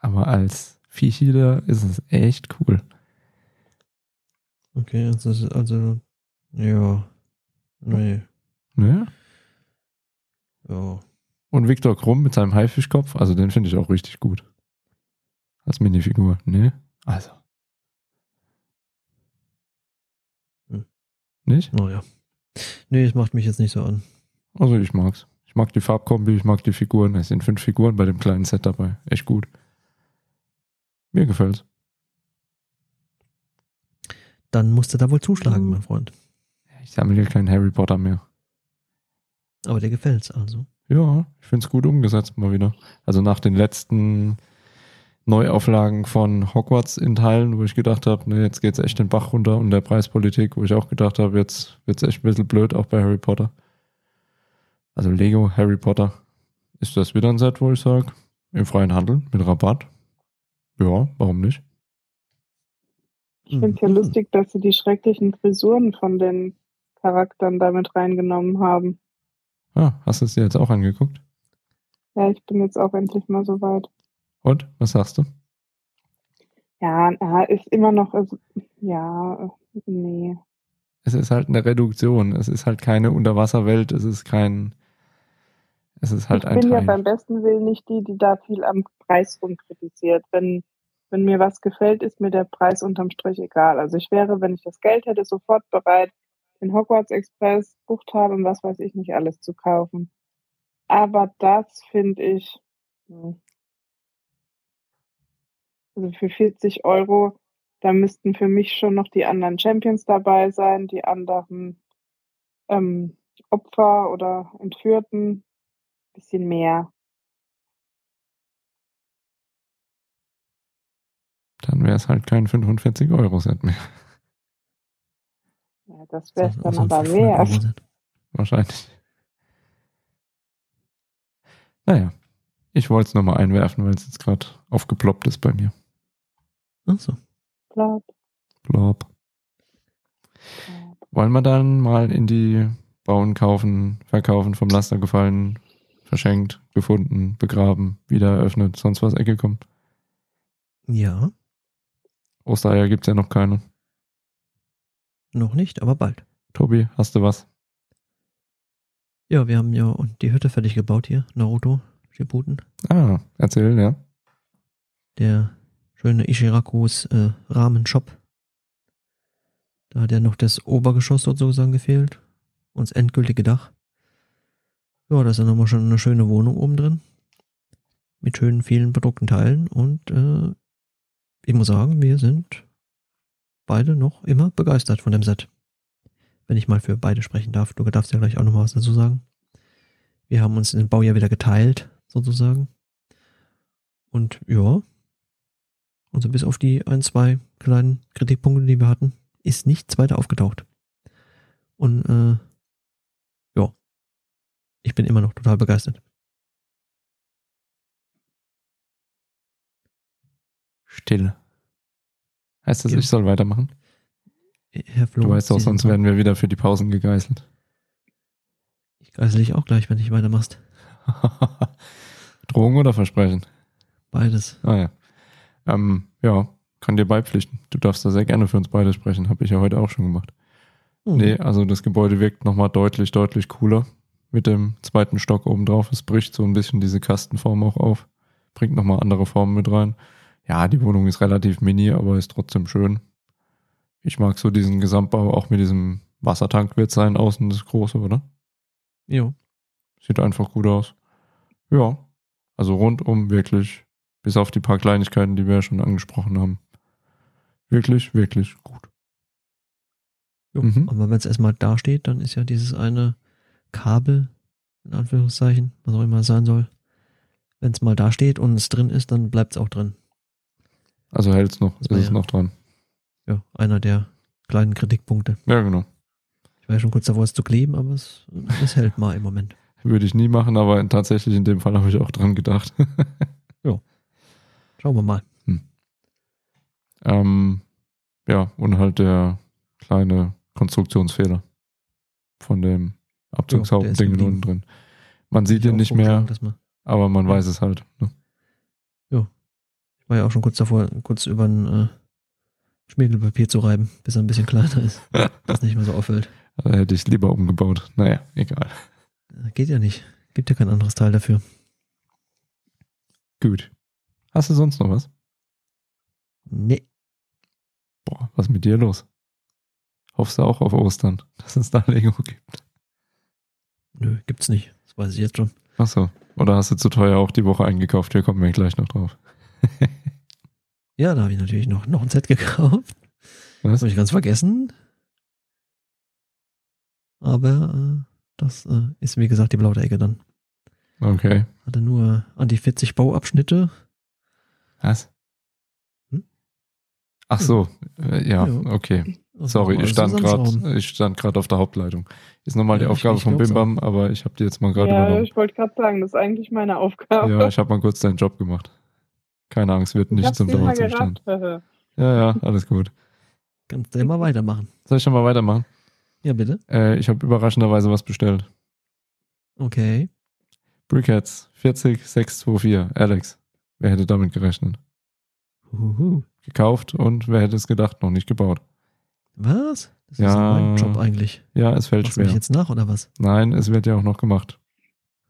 Aber als da ist es echt cool. Okay, also, also ja. Nee. Ne? Ja. Und Viktor Krumm mit seinem Haifischkopf, also den finde ich auch richtig gut. Als Minifigur, ne? Also. Hm. Nicht? Naja. Nee, es macht mich jetzt nicht so an. Also ich mag's. Ich mag die Farbkombi, ich mag die Figuren. Es sind fünf Figuren bei dem kleinen Set dabei. Echt gut. Mir gefällt's. Dann musst du da wohl zuschlagen, Mhm. mein Freund. Ich sammle ja keinen Harry Potter mehr. Aber dir gefällt's also. Ja, ich find's gut umgesetzt mal wieder. Also nach den letzten Neuauflagen von Hogwarts in Teilen, wo ich gedacht habe, ne, jetzt geht's echt den Bach runter und der Preispolitik, wo ich auch gedacht habe, jetzt wird's echt ein bisschen blöd, auch bei Harry Potter. Also Lego, Harry Potter. Ist das wieder ein Set, wo ich sage, im freien Handel mit Rabatt? Ja, warum nicht? Ich finde es ja Mhm. lustig, dass sie die schrecklichen Frisuren von den Charakteren damit reingenommen haben. Ah, hast du es dir jetzt auch angeguckt? Ja, ich bin jetzt auch endlich mal so weit. Und, was sagst du? Ja, ja, ist immer noch, also, ja, nee. Es ist halt eine Reduktion. Es ist halt keine Unterwasserwelt. Es ist kein, es ist halt ich ein bin ja Teil. beim besten Willen nicht die, die da viel am Preis rumkritisiert. Wenn, wenn mir was gefällt, ist mir der Preis unterm Strich egal. Also ich wäre, wenn ich das Geld hätte, sofort bereit, den Hogwarts Express, Buchtal und was weiß ich nicht alles zu kaufen. Aber das finde ich, hm. also für 40 Euro, da müssten für mich schon noch die anderen Champions dabei sein, die anderen ähm, Opfer oder Entführten, bisschen mehr. Dann wäre es halt kein 45-Euro-Set mehr. Ja, das wäre es So- dann so ein aber 500 Euro wert. Wahrscheinlich. Naja, ich wollte es nochmal einwerfen, weil es jetzt gerade aufgeploppt ist bei mir. Ach so. Klar. Plop. Wollen wir dann mal in die Bauen, Kaufen, Verkaufen vom Laster gefallen, verschenkt, gefunden, begraben, wieder eröffnet, sonst was Ecke kommen? Ja, Ostereier gibt's ja noch keine. noch nicht, aber bald. Tobi, hast du was? Ja, wir haben ja und die Hütte fertig gebaut hier, Naruto, Shippuden. Ah, erzähl, ja. Der schöne Ishirakus äh, Ramen-Shop. Da hat ja noch das Obergeschoss sozusagen gefehlt. Und das endgültige Dach. Ja, da ist dann nochmal schon eine schöne Wohnung oben drin. Mit schönen vielen bedruckten Teilen. Und äh, ich muss sagen, wir sind beide noch immer begeistert von dem Set. Wenn ich mal für beide sprechen darf. Du darfst ja gleich auch nochmal was dazu sagen. Wir haben uns den Baujahr wieder geteilt, sozusagen. Und ja, also bis auf die ein, zwei kleinen Kritikpunkte, die wir hatten, ist nichts weiter aufgetaucht. Und äh, ja, ich bin immer noch total begeistert. Still. Heißt das, Ja. ich soll weitermachen? Herr Flo, Du weißt doch, sonst werden wir wieder für die Pausen gegeißelt. Ich geißel dich auch gleich, wenn du weitermachst. [LAUGHS] Drohung oder Versprechen? Beides. Ah ja. Ähm, ja, kann dir beipflichten. Du darfst da sehr gerne für uns beide sprechen. Habe ich ja heute auch schon gemacht. Hm. Nee, also das Gebäude wirkt nochmal deutlich, deutlich cooler mit dem zweiten Stock oben drauf. Es bricht so ein bisschen diese Kastenform auch auf. Bringt nochmal andere Formen mit rein. Ja, die Wohnung ist relativ mini, aber ist trotzdem schön. Ich mag so diesen Gesamtbau, auch mit diesem Wassertank wird sein, außen das große, oder? Jo. Sieht einfach gut aus. Ja, also rundum wirklich, bis auf die paar Kleinigkeiten, die wir ja schon angesprochen haben. Wirklich, wirklich gut. jo. Mhm. Aber wenn es erstmal da steht, dann ist ja dieses eine Kabel, in Anführungszeichen, was auch immer es sein soll. Wenn es mal da steht und es drin ist, dann bleibt es auch drin. Also hält's noch, Das ist es ja- noch dran. Ja, einer der kleinen Kritikpunkte. Ja, genau. Ich war ja schon kurz davor, es zu kleben, aber es, es hält mal im Moment. Würde ich nie machen, aber tatsächlich in dem Fall habe ich auch dran gedacht. [LAUGHS] Schauen wir mal. ähm, ja, und halt der kleine Konstruktionsfehler von dem Ja, Abzugshauptding unten drin. Man sieht ihn Ich nicht mehr, man- aber man weiß es halt. Ne? War ja auch schon kurz davor, kurz über ein äh, Schmirgelpapier zu reiben, bis er ein bisschen kleiner ist. [LAUGHS] das nicht mehr so auffällt. Da hätte ich es lieber umgebaut. Naja, egal. Äh, Geht ja nicht. Gibt ja kein anderes Teil dafür. Gut. Hast du sonst noch was? Nee. Boah, was ist mit dir los? Hoffst du auch auf Ostern, [LAUGHS] dass es da Lego gibt? Nö, gibt's nicht. Das weiß ich jetzt schon. Ach so. Oder hast du zu teuer auch die Woche eingekauft? Hier kommen wir gleich noch drauf. [LAUGHS] Ja, da habe ich natürlich noch, noch ein Set gekauft. Was? Habe ich ganz vergessen. Aber äh, das äh, ist, wie gesagt, die blaue Ecke dann. Okay. Hatte nur an die 40 Bauabschnitte Was? Hm? Ach so, äh, ja, Ja. okay. Also Sorry, ich stand gerade, ich stand gerade auf der Hauptleitung. Ist nochmal die Ja, ich- Aufgabe ich von glaub's Bimbam, aber ich habe die jetzt mal gerade ja, übernommen. ich wollte gerade sagen, das ist eigentlich meine Aufgabe. Ja, ich habe mal kurz deinen Job gemacht. Keine Angst, wird Ich nicht zum Dauerzustand. Ja, ja, alles gut. Kannst du ja mal weitermachen. Soll ich schon mal weitermachen? Ja, bitte. Äh, ich habe überraschenderweise was bestellt. Okay. Brickheads 40624. Alex, wer hätte damit gerechnet? Huhu. Gekauft und wer hätte es gedacht, noch nicht gebaut. Was? Das ist Ja. mein Job eigentlich. Ja, es fällt Machst du mich schwer. jetzt nach oder was? Nein, es wird ja auch noch gemacht.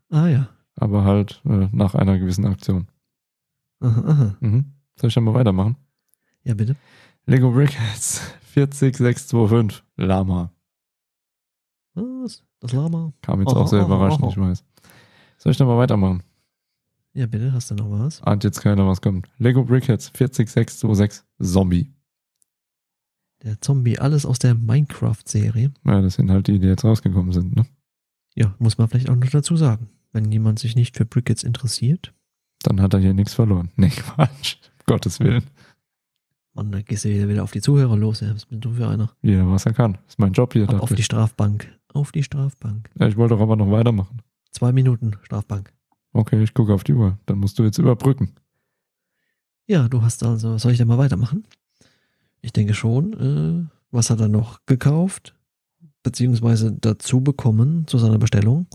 Ah ja. Aber halt äh, nach einer gewissen Aktion. Aha, aha. Mhm. Soll ich schon mal weitermachen? Ja, bitte. Lego Brickheads [LAUGHS] 40625. Lama. Was? Das Lama? Kam jetzt Aha, auch sehr überraschend, ich weiß. Soll ich noch mal weitermachen? Ja, bitte. Hast du noch was? Ahnt jetzt keiner, was kommt. Lego Brickheads 40626. Zombie. Der Zombie, alles aus der Minecraft-Serie. Ja, das sind halt die, die jetzt rausgekommen sind, ne? Ja, muss man vielleicht auch noch dazu sagen. Wenn jemand sich nicht für Brickets interessiert, Dann hat er hier nichts verloren. [LAUGHS] Nee, Quatsch. Um Gottes Willen. Mann, da gehst du wieder, wieder auf die Zuhörer los. Ja. Was bist du für einer? Jeder, was er kann. Ist mein Job hier, Ab auf dachte die ich. Strafbank. Auf die Strafbank. Ja, ich wollte doch aber noch weitermachen. Zwei Minuten Strafbank. Okay, ich gucke auf die Uhr. Dann musst du jetzt überbrücken. Ja, du hast also, soll ich da mal weitermachen? Ich denke schon. Äh, was hat er noch gekauft? Beziehungsweise dazu bekommen zu seiner Bestellung?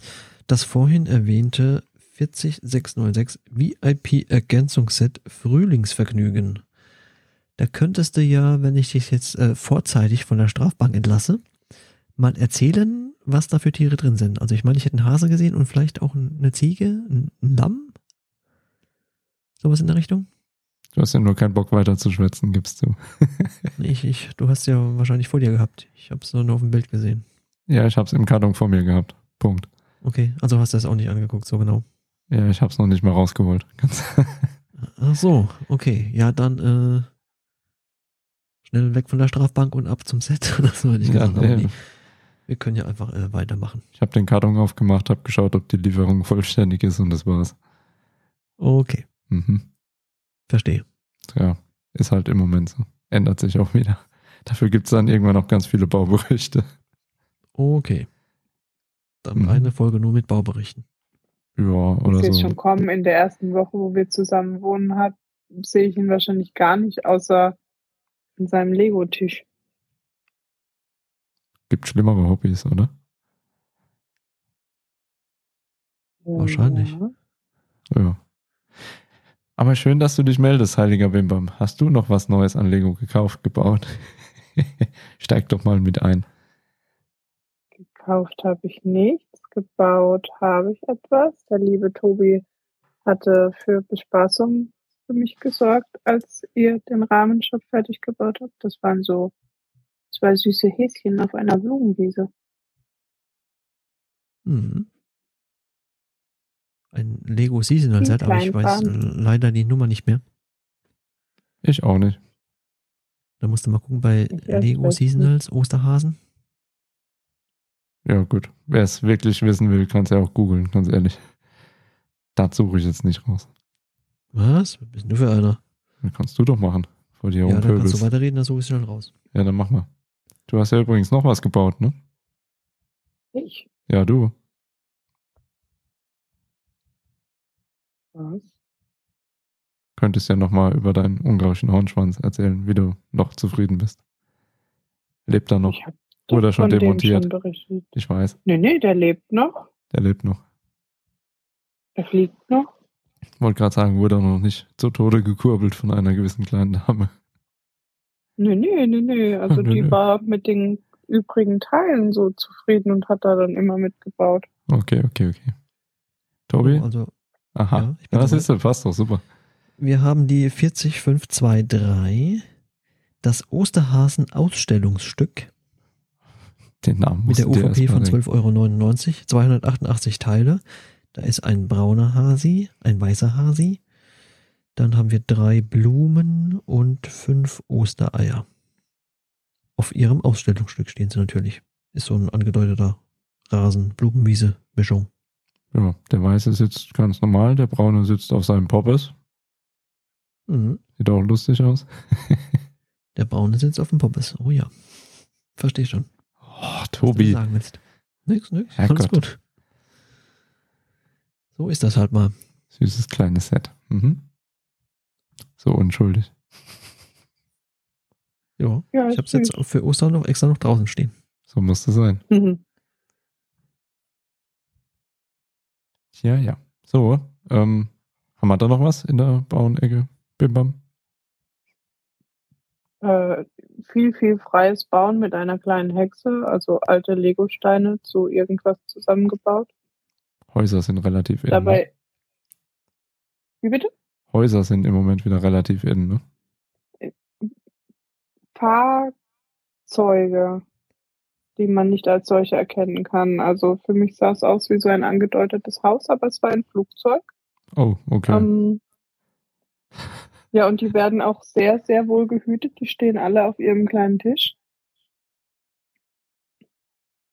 Das vorhin erwähnte 40696 VIP Ergänzungsset Frühlingsvergnügen. Da könntest du ja, wenn ich dich jetzt äh, vorzeitig von der Strafbank entlasse, mal erzählen, was da für Tiere drin sind. Also ich meine, ich hätte einen Hase gesehen und vielleicht auch eine Ziege, ein ein Lamm. Sowas in der Richtung? Du hast ja nur keinen Bock weiter zu schwätzen, gibst du. [LAUGHS] Ich, ich, du hast ja wahrscheinlich vor dir gehabt. Ich habe es nur auf dem Bild gesehen. Ja, ich hab's im Karton vor mir gehabt. Punkt. Okay, also hast du das auch nicht angeguckt, so genau. Ja, ich hab's noch nicht mal rausgeholt. Ach so, okay. Ja, dann äh, schnell weg von der Strafbank und ab zum Set. oder so hätte ich ja, gesagt. Aber nee. wir können ja einfach äh, weitermachen. Ich habe den Karton aufgemacht, habe geschaut, ob die Lieferung vollständig ist und das war's. Okay, Mhm. verstehe. Ja, ist halt im Moment so. Ändert sich auch wieder. Dafür gibt's dann irgendwann auch ganz viele Bauberichte. Okay. Dann Mhm. eine Folge nur mit Bauberichten. Ja, oder jetzt so. schon kommen. In der ersten Woche, wo wir zusammen wohnen, hat, sehe ich ihn wahrscheinlich gar nicht, außer in seinem Lego-Tisch. Gibt schlimmere Hobbys, oder? Wahrscheinlich. Ja. Ja. Aber schön, dass du dich meldest, heiliger Bimbam. Hast du noch was Neues an Lego gekauft, gebaut? [LAUGHS] Steig doch mal mit ein. Gekauft habe ich nichts, gebaut habe ich etwas. Der liebe Tobi hatte für Bespaßung für mich gesorgt, als ihr den Rahmenshop fertig gebaut habt. Das waren so zwei süße Häschen auf einer Blumenwiese. Mhm. Ein Lego Seasonal Set, aber ich weiß leider die Nummer nicht mehr. Ich auch nicht. Da musst du mal gucken bei Ich Lego. Seasonals Osterhasen. Ja, gut. Wer es wirklich wissen will, kann es ja auch googeln, ganz ehrlich. Das suche ich jetzt nicht raus. Was? Was bist denn du für einer? Das kannst du doch machen. Vor dir Ja, dann kannst du weiterreden, dann suche ich schnell raus. Ja, dann mach mal. Du hast ja übrigens noch was gebaut, ne? Ich? Ja, du. Was? Könntest ja noch mal über deinen ungarischen Hornschwanz erzählen, wie du noch zufrieden bist. Lebt er noch? Ich hab Wurde er schon demontiert? Schon. Ich weiß, Nee, nee, der lebt noch. der lebt noch. Der fliegt noch. Wollte gerade sagen, wurde er noch nicht zu Tode gekurbelt von einer gewissen kleinen Dame. Nee, nee, nee, nee. Also [LAUGHS] Nö, die nö. war mit den übrigen Teilen so zufrieden und hat da dann immer mitgebaut. Okay, okay, okay. Tobi? Also, Aha. ja, ich bin das ist passt doch super. wir haben die 40523, das Osterhasen Ausstellungsstück Den Namen mit der UVP von denken. 12,99 Euro, 288 Teile. Da ist ein brauner Hasi, ein weißer Hasi. Dann haben wir drei Blumen und fünf Ostereier. Auf ihrem Ausstellungsstück stehen sie natürlich. Ist so ein angedeuteter Rasen-Blumenwiese-Mischung. Ja, der Weiße sitzt ganz normal, der Braune sitzt auf seinem Poppes. Mhm. Sieht auch lustig aus. [LAUGHS] Der Braune sitzt auf dem Poppes. Oh ja. Verstehe schon. Oh, was du Tobi. sagen willst. Nix, nix. Herrgott. Alles gut. So ist das halt mal. Süßes kleines Set. Mhm. So unschuldig. Ja. Ja, Ich habe es jetzt für Ostern noch extra noch draußen stehen. So muss es sein. Mhm. Ja, ja. So, ähm, haben wir da noch was in der Bauenecke? Bim bam. Äh, viel, viel freies Bauen mit einer kleinen Hexe, also alte Legosteine zu irgendwas zusammengebaut. Häuser sind relativ in. Ne? Dabei. Wie bitte? Häuser sind im Moment wieder relativ in, ne? Fahrzeuge, die man nicht als solche erkennen kann. Also für mich sah es aus wie so ein angedeutetes Haus, aber es war ein Flugzeug. Oh, okay. Ähm, ja, und die werden auch sehr, sehr wohl gehütet. Die stehen alle auf ihrem kleinen Tisch.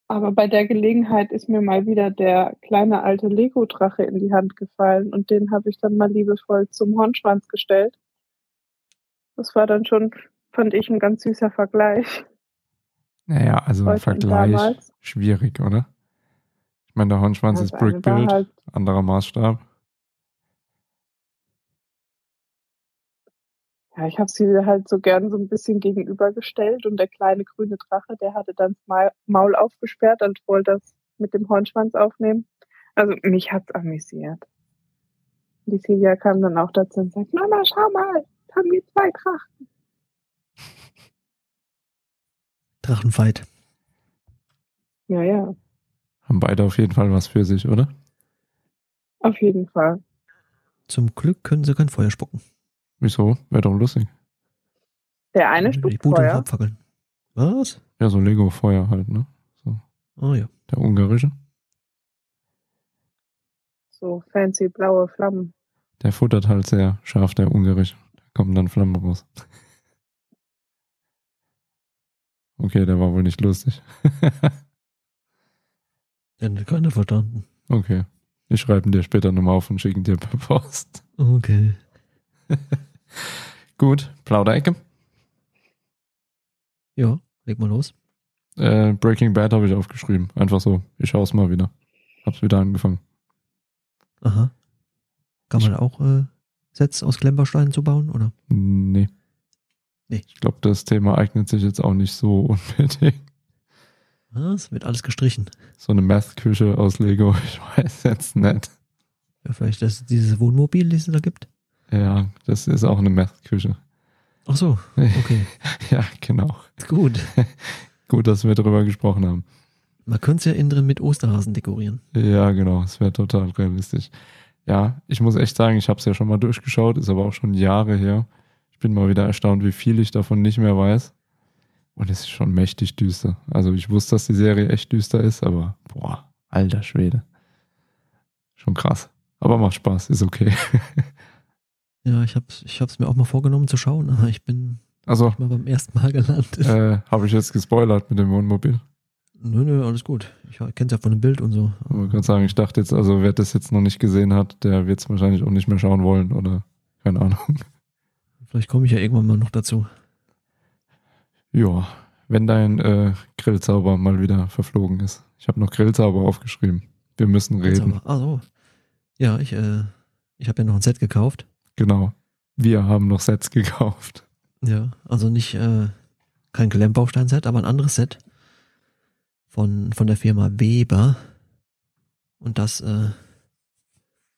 Aber bei der Gelegenheit ist mir mal wieder der kleine alte Lego-Drache in die Hand gefallen und den habe ich dann mal liebevoll zum Hornschwanz gestellt. Das war dann schon, fand ich, ein ganz süßer Vergleich. naja, also und Vergleich damals. schwierig, oder? Ich meine, der Hornschwanz Also ist Brickbuild, halt anderer Maßstab. Ja, ich habe sie halt so gern so ein bisschen gegenübergestellt und der kleine grüne Drache, der hatte dann das Ma- Maul aufgesperrt und wollte das mit dem Hornschwanz aufnehmen. Also mich hat's amüsiert. Die Silvia kam dann auch dazu und sagt, Mama, schau mal, jetzt haben wir zwei Drachen. Drachenfight. Ja, ja, Haben beide auf jeden Fall was für sich, oder? auf jeden Fall. Zum Glück können sie kein Feuer spucken. Wieso? Wäre doch lustig. Der eine Die spuckt Bude Feuer. abfackeln. Was? Ja, so Lego-Feuer halt, ne? Oh ja. Der ungarische. So fancy blaue Flammen. Der futtert halt sehr scharf, der ungarische. Da kommen dann Flammen raus. Okay, der war wohl nicht lustig. [LAUGHS] Den hat keiner verstanden. okay. Ich schreibe ihn dir später nochmal auf und schicke ihn dir per Post. Okay. [LAUGHS] Gut, Plauderecke. Ja, leg mal los. Äh, Breaking Bad habe ich aufgeschrieben. Einfach so. Ich schaue es mal wieder. Hab's wieder angefangen. Aha. Kann man auch äh, Sets aus Klemmbausteinen zubauen, oder? Nee. Nee. Ich glaube, das Thema eignet sich jetzt auch nicht so [LAUGHS] unbedingt. Was? Wird alles gestrichen. So eine Meth-Küche aus Lego, [LAUGHS] ich weiß jetzt nicht. Ja, vielleicht das, dieses Wohnmobil, das es da gibt. Ja, das ist auch eine Meth-Küche. Ach so, okay. [LAUGHS] Ja, genau. Gut. [LAUGHS] Gut, dass wir darüber gesprochen haben. Man könnte es ja innen drin mit Osterhasen dekorieren. Ja, genau, es wäre total realistisch. Ja, ich muss echt sagen, ich habe es ja schon mal durchgeschaut, ist aber auch schon Jahre her. Ich bin mal wieder erstaunt, wie viel ich davon nicht mehr weiß. Und es ist schon mächtig düster. Also ich wusste, dass die Serie echt düster ist, aber boah, alter Schwede. Schon krass. Aber macht Spaß, ist okay. [LAUGHS] Ja, ich hab's, ich hab's mir auch mal vorgenommen zu schauen, aber ich bin Also, mal beim ersten Mal gelandet. äh, habe ich jetzt gespoilert mit dem Wohnmobil. Nö, nö, alles gut. Ich kenn's ja von dem Bild und so. Ich wollte gerade sagen, ich dachte jetzt, also wer das jetzt noch nicht gesehen hat, der wird es wahrscheinlich auch nicht mehr schauen wollen oder keine Ahnung. Vielleicht komme ich ja irgendwann mal noch dazu. Ja, wenn dein äh, Grillzauber mal wieder verflogen ist. Ich habe noch Grillzauber aufgeschrieben. Wir müssen reden. Ach so. Ja, ich, äh, ich habe ja noch ein Set gekauft. Genau. Wir haben noch Sets gekauft. Ja, also nicht äh, kein Klemmbaustein-Set, aber ein anderes Set von, von der Firma Weber. Und das äh,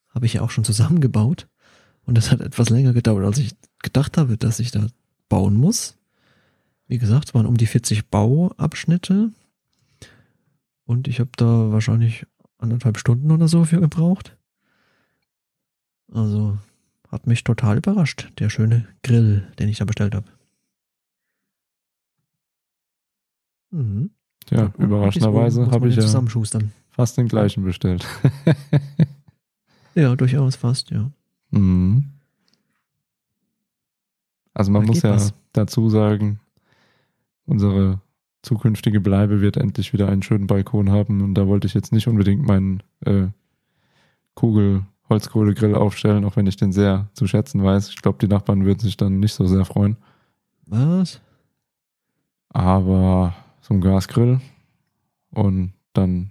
habe ich ja auch schon zusammengebaut. Und das hat etwas länger gedauert, als ich gedacht habe, dass ich da bauen muss. Wie gesagt, es waren um die 40 Bauabschnitte. Und ich habe da wahrscheinlich anderthalb Stunden oder so für gebraucht. Also hat mich total überrascht, der schöne Grill, den ich da bestellt habe. Mhm. Ja, Und überraschenderweise habe ich ja fast den gleichen bestellt. Ja, durchaus fast, ja. mhm. Also man Da muss ja was. dazu sagen, unsere zukünftige Bleibe wird endlich wieder einen schönen Balkon haben und da wollte ich jetzt nicht unbedingt meinen äh, Holzkohlegrill aufstellen, auch wenn ich den sehr zu schätzen weiß. Ich glaube, die Nachbarn würden sich dann nicht so sehr freuen. Was? Aber so ein Gasgrill. Und dann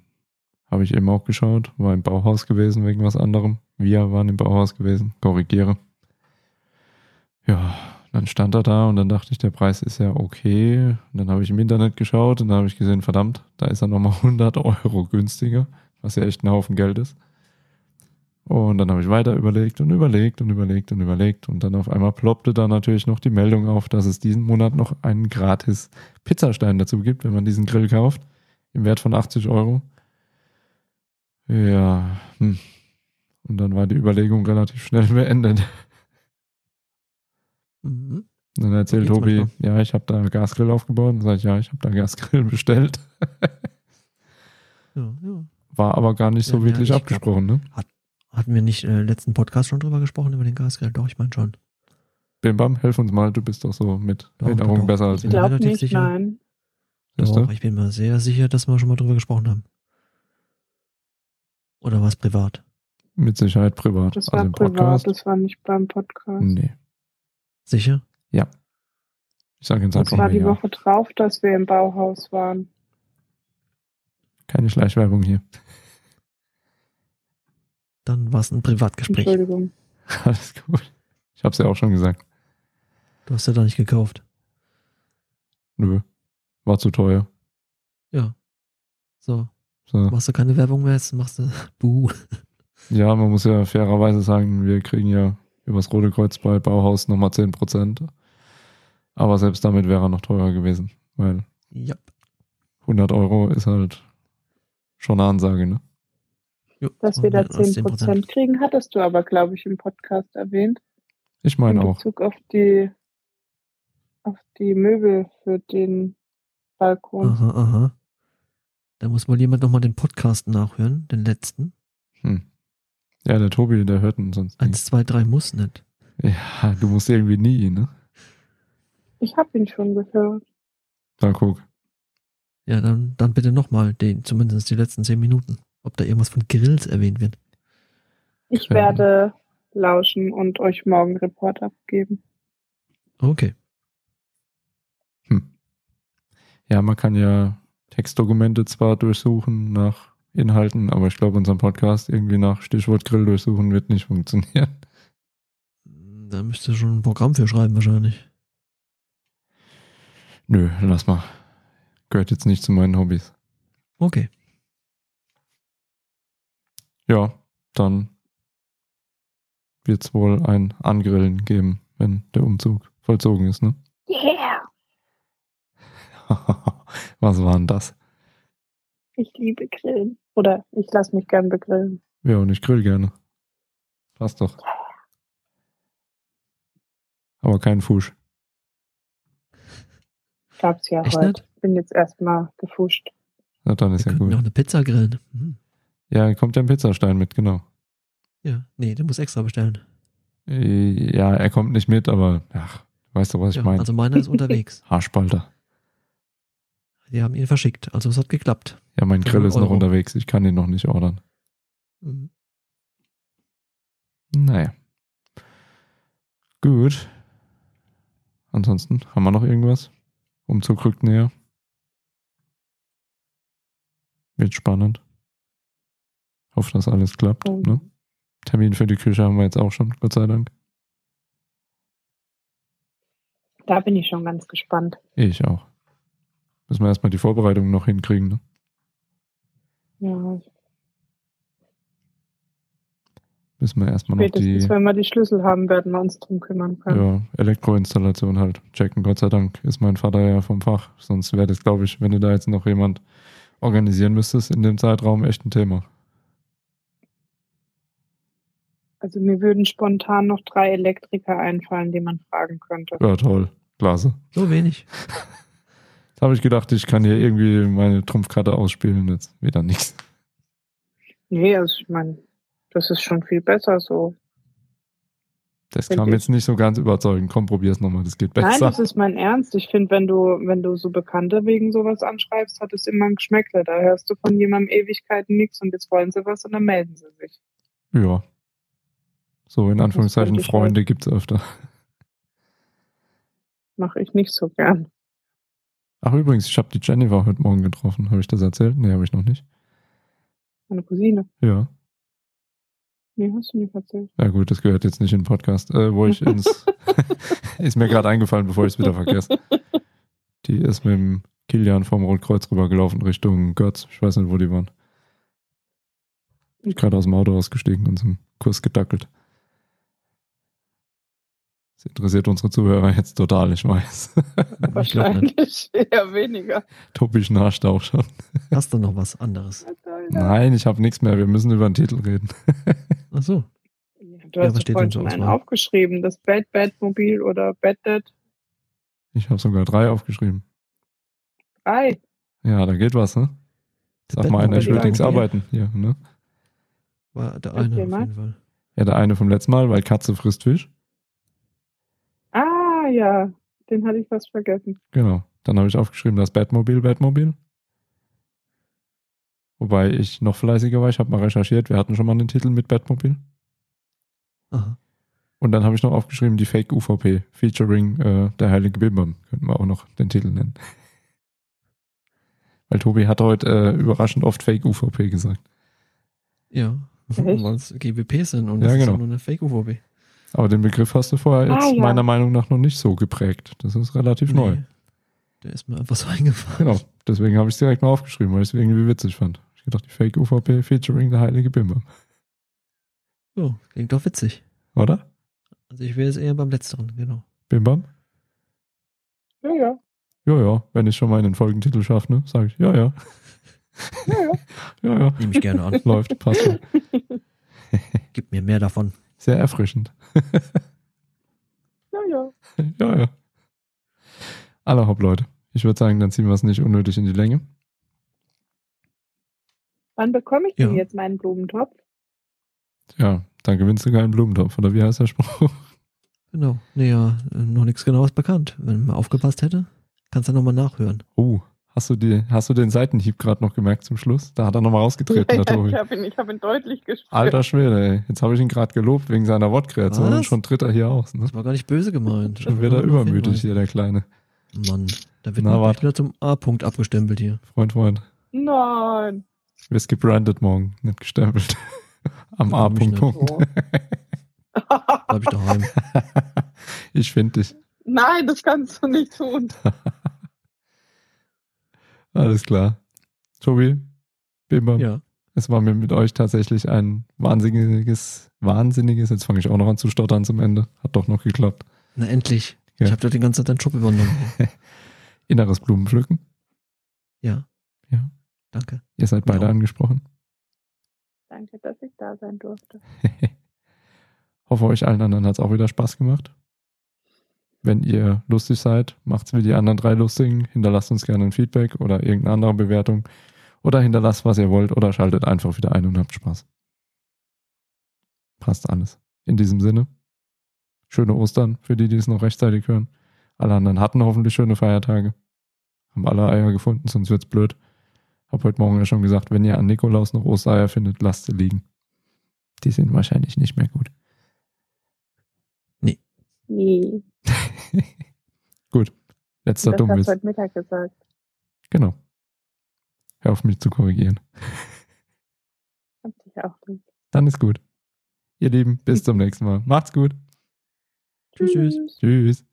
habe ich eben auch geschaut, war im Bauhaus gewesen wegen was anderem. Wir waren im Bauhaus gewesen, korrigiere. Ja, dann stand er da und dann dachte ich, der Preis ist ja okay. Und dann habe ich im Internet geschaut und dann habe ich gesehen, verdammt, da ist er nochmal 100 Euro günstiger, was ja echt ein Haufen Geld ist. Und dann habe ich weiter überlegt und überlegt und überlegt und überlegt. Und dann auf einmal ploppte da natürlich noch die Meldung auf, dass es diesen Monat noch einen gratis Pizzastein dazu gibt, wenn man diesen Grill kauft. Im Wert von 80 Euro. Ja. Hm. Und dann war die Überlegung relativ schnell [LAUGHS] beendet. Mhm. Und dann erzählt Tobi, manchmal. ja, ich habe da Gasgrill aufgebaut. Und sage ich, ja, ich habe da Gasgrill [LAUGHS] bestellt. Ja, ja. War aber gar nicht so Ja, wirklich ich abgesprochen, ne? Hatten wir nicht äh, letzten Podcast schon drüber gesprochen, über den Gasgrill? Doch, ich meine schon. Bim Bam, helf uns mal, du bist doch so mit Doch, Erinnerung doch, besser als Ich Ich ich. bin glaube nicht, sicher. nein. Doch, ich bin mir sehr sicher, dass wir schon mal drüber gesprochen haben. Oder war es privat? Mit Sicherheit privat. Das also war im privat, Podcast. das war nicht beim Podcast. Nee. Sicher? Ich sage jetzt Das einfach war mal die ja. Woche drauf, dass wir im Bauhaus waren. Keine Schleichwerbung hier. Dann war es ein Privatgespräch. Entschuldigung. [LAUGHS] Alles gut. Ich habe es ja auch schon gesagt. Du hast ja da nicht gekauft. Nö. War zu teuer. Ja. So, So. machst du keine Werbung mehr, jetzt machst du [LAUGHS] Buh. Ja, man muss ja fairerweise sagen, wir kriegen ja übers Rote Kreuz bei Bauhaus nochmal 10%. Aber selbst damit wäre er noch teurer gewesen, weil Ja. 100 Euro ist halt schon eine Ansage, ne? Jo, Dass das wir da waren mehr als 10% kriegen, hattest du aber, glaube ich, im Podcast erwähnt. Ich meine in auch. Bezug auf die, auf die Möbel für den Balkon. Aha, aha. Da muss mal jemand nochmal den Podcast nachhören, den letzten. Hm. Ja, der Tobi, der hört ihn sonst nicht. Eins, zwei, drei muss nicht. Ja, du musst irgendwie nie, ne? Ich habe ihn schon gehört. Da guck. Ja, dann, dann bitte nochmal den, zumindest die letzten zehn Minuten. Ob da irgendwas von Grills erwähnt wird. Ich Ähm. werde lauschen und euch morgen Report abgeben. Okay. Hm. Ja, man kann ja Textdokumente zwar durchsuchen nach Inhalten, aber ich glaube, unseren Podcast irgendwie nach Stichwort Grill durchsuchen wird nicht funktionieren. Da müsst ihr schon ein Programm für schreiben wahrscheinlich. Nö, lass mal. Gehört jetzt nicht zu meinen Hobbys. Okay. Ja, dann wird es wohl ein Angrillen geben, wenn der Umzug vollzogen ist, ne? Yeah! [LAUGHS] Was war denn das? Ich liebe Grillen. Oder ich lasse mich gern begrillen. Ja, und ich grill gerne. Passt doch. Aber kein Fusch. Gab's ja Echt heute. nicht? Bin jetzt erstmal gefuscht. Na, dann Wir ist ja könnten noch gut. eine Pizza grillen. Hm. Ja, kommt ja ein Pizzastein mit, genau. Ja, nee, den muss extra bestellen. Äh, Ja, er kommt nicht mit, aber ach, weißt du, was ich Ja, meine? also meiner ist unterwegs. [LAUGHS] Haarspalter. Die haben ihn verschickt. Also es hat geklappt. Ja, mein Grill ist noch Euro. unterwegs. Ich kann ihn noch nicht ordern. Mhm. Naja. Gut. Ansonsten, haben wir noch irgendwas? Umzug rückt näher. Wird spannend. Hoffe, dass alles klappt. Mhm. Ne? Termin für die Küche haben wir jetzt auch schon, Gott sei Dank. Da bin ich schon ganz gespannt. Ich auch. Müssen wir erstmal die Vorbereitung noch hinkriegen. Ne? Ja, Müssen wir erstmal noch spätestens die wenn wir die Schlüssel haben, werden wir uns drum kümmern können. ja, Elektroinstallation halt checken. Gott sei Dank ist mein Vater ja vom Fach. Sonst wäre das, glaube ich, wenn du da jetzt noch jemand organisieren müsstest, in dem Zeitraum echt ein Thema. Also mir würden spontan noch drei Elektriker einfallen, die man fragen könnte. Ja, toll. Klasse. So wenig. [LAUGHS] Jetzt habe ich gedacht, ich kann hier irgendwie meine Trumpfkarte ausspielen. Jetzt wieder nichts. Nee, also ich meine, das ist schon viel besser so. Das Find kam ich. jetzt nicht so ganz überzeugend. Komm, probier's nochmal. Das geht besser. Nein, das ist mein Ernst. Ich finde, wenn du, wenn du so Bekannte wegen sowas anschreibst, hat es immer ein Geschmäckle. Da hörst du von jemandem Ewigkeiten nichts und jetzt wollen sie was und dann melden sie sich. ja. So in Anführungszeichen Freunde gibt's öfter. Mache ich nicht so gern. Ach übrigens, ich habe die Jennifer heute Morgen getroffen. Habe ich das erzählt? Nee, habe ich noch nicht. Meine Cousine. Ja. Nee, hast du nicht erzählt. Ja gut, das gehört jetzt nicht in den Podcast, äh, wo ich ins... [LAUGHS] [LAUGHS] ist mir gerade eingefallen, bevor ich es wieder vergesse. Die ist mit dem Kilian vom Rotkreuz rübergelaufen Richtung Götz. Ich weiß nicht, wo die waren. Ich gerade aus dem Auto ausgestiegen und zum Kurs gedackelt. Das interessiert unsere Zuhörer jetzt total, ich weiß. [LAUGHS] Ich glaube nicht. Wahrscheinlich eher weniger. Tobi schnarcht auch schon. Hast du noch was anderes? [LAUGHS] Nein, ich habe nichts mehr. Wir müssen über den Titel reden. Ach so. Du Ja, hast ja, vorhin schon einen aufgeschrieben. Das Bad Bad Mobil oder Bad Dad Ich habe sogar drei aufgeschrieben. 3. Ja, da geht was, ne? Sag mal einer, ich will nichts arbeiten hier, ne? War der eine auf jeden Fall. Ja, der eine vom letzten Mal, weil Katze frisst Fisch. Ja. Den hatte ich fast vergessen. Genau. Dann habe ich aufgeschrieben, das Batmobil, Batmobil. Wobei ich noch fleißiger war, ich habe mal recherchiert, wir hatten schon mal einen Titel mit Batmobil. Aha. Und dann habe ich noch aufgeschrieben, die Fake UVP, featuring äh, der Heilige Bimbam. Könnten wir auch noch den Titel nennen. [LAUGHS] Weil Tobi hat heute äh, überraschend oft Fake UVP gesagt. Ja. Weil es GWP sind und Ja, das ist genau. ja nur eine Fake-UVP. Aber den Begriff hast du vorher Ah, jetzt ja. meiner Meinung nach noch nicht so geprägt. Das ist relativ neu. Der ist mir einfach so eingefallen. Genau. Deswegen habe ich es direkt mal aufgeschrieben, weil ich es irgendwie witzig fand. Ich gedacht, die Fake UVP featuring der Heilige Bimbam. So, klingt doch witzig. Oder? Also ich wäre jetzt eher beim letzteren, genau. Bimbam? Ja, ja. Ja, ja. Wenn ich schon mal einen Folgentitel schaffe, ne, sage ich, ja, ja. Ja, ja. [LAUGHS] Ja, ja. Nehme ich gerne an. Läuft, passt. Gib mir mehr davon. Sehr erfrischend. [LAUGHS] Ja, ja. Ja, ja. Alle hopp, Leute. Ich würde sagen, dann ziehen wir es nicht unnötig in die Länge. Wann bekomme ich Ja. denn jetzt meinen Blumentopf? Ja, dann gewinnst du keinen Blumentopf, oder wie heißt der Spruch? Genau. Naja, noch nichts genaues bekannt. Wenn man aufgepasst hätte, kannst du nochmal nachhören. Oh, hast du, die, hast du den Seitenhieb gerade noch gemerkt zum Schluss? Da hat er nochmal rausgetreten, der ich Tobi. habe ihn, ich hab ihn deutlich gespürt. Alter Schwede, ey. Jetzt habe ich ihn gerade gelobt wegen seiner Wortkreation und schon tritt er hier aus. Ne? Das war gar nicht böse gemeint. Schon nur auf übermütig hier, der Kleine. Mann, da wird Na, man wieder zum A-Punkt abgestempelt hier. Freund, Freund. Nein. Wirst gebrandet morgen, nicht gestempelt. [LAUGHS] Am Ja, A-Punkt. Oh. [LAUGHS] Bleib ich daheim. [LAUGHS] Ich finde dich. Nein, das kannst du nicht tun. Alles klar. Tobi, Bimba, Ja. es war mir mit euch tatsächlich ein wahnsinniges, wahnsinniges, jetzt fange ich auch noch an zu stottern zum Ende. Hat doch noch geklappt. Na endlich. Ja. Ich habe doch die ganze Zeit deinen Job übernommen. [LAUGHS] Inneres Blumenpflücken. Ja. Ja. Danke. Ihr seid beide Ja. angesprochen. Danke, dass ich da sein durfte. [LAUGHS] Hoffe, euch allen anderen hat es auch wieder Spaß gemacht. Wenn ihr lustig seid, macht's wie die anderen drei Lustigen. Hinterlasst uns gerne ein Feedback oder irgendeine andere Bewertung. Oder hinterlasst, was ihr wollt. Oder schaltet einfach wieder ein und habt Spaß. Passt alles. In diesem Sinne, schöne Ostern für die, die es noch rechtzeitig hören. Alle anderen hatten hoffentlich schöne Feiertage. Haben alle Eier gefunden, sonst wird's blöd. Hab heute Morgen ja schon gesagt, wenn ihr an Nikolaus noch Ostereier findet, lasst sie liegen. Die sind wahrscheinlich nicht mehr gut. Nee. [LAUGHS] Gut. Letzter Das hast du Dummwitz. heute Mittag gesagt. Genau. Hör auf mich zu korrigieren. Hab dich auch lieb. Dann ist gut. Ihr Lieben, bis zum nächsten Mal. Macht's gut. Tschüss. Tschüss. Tschüss.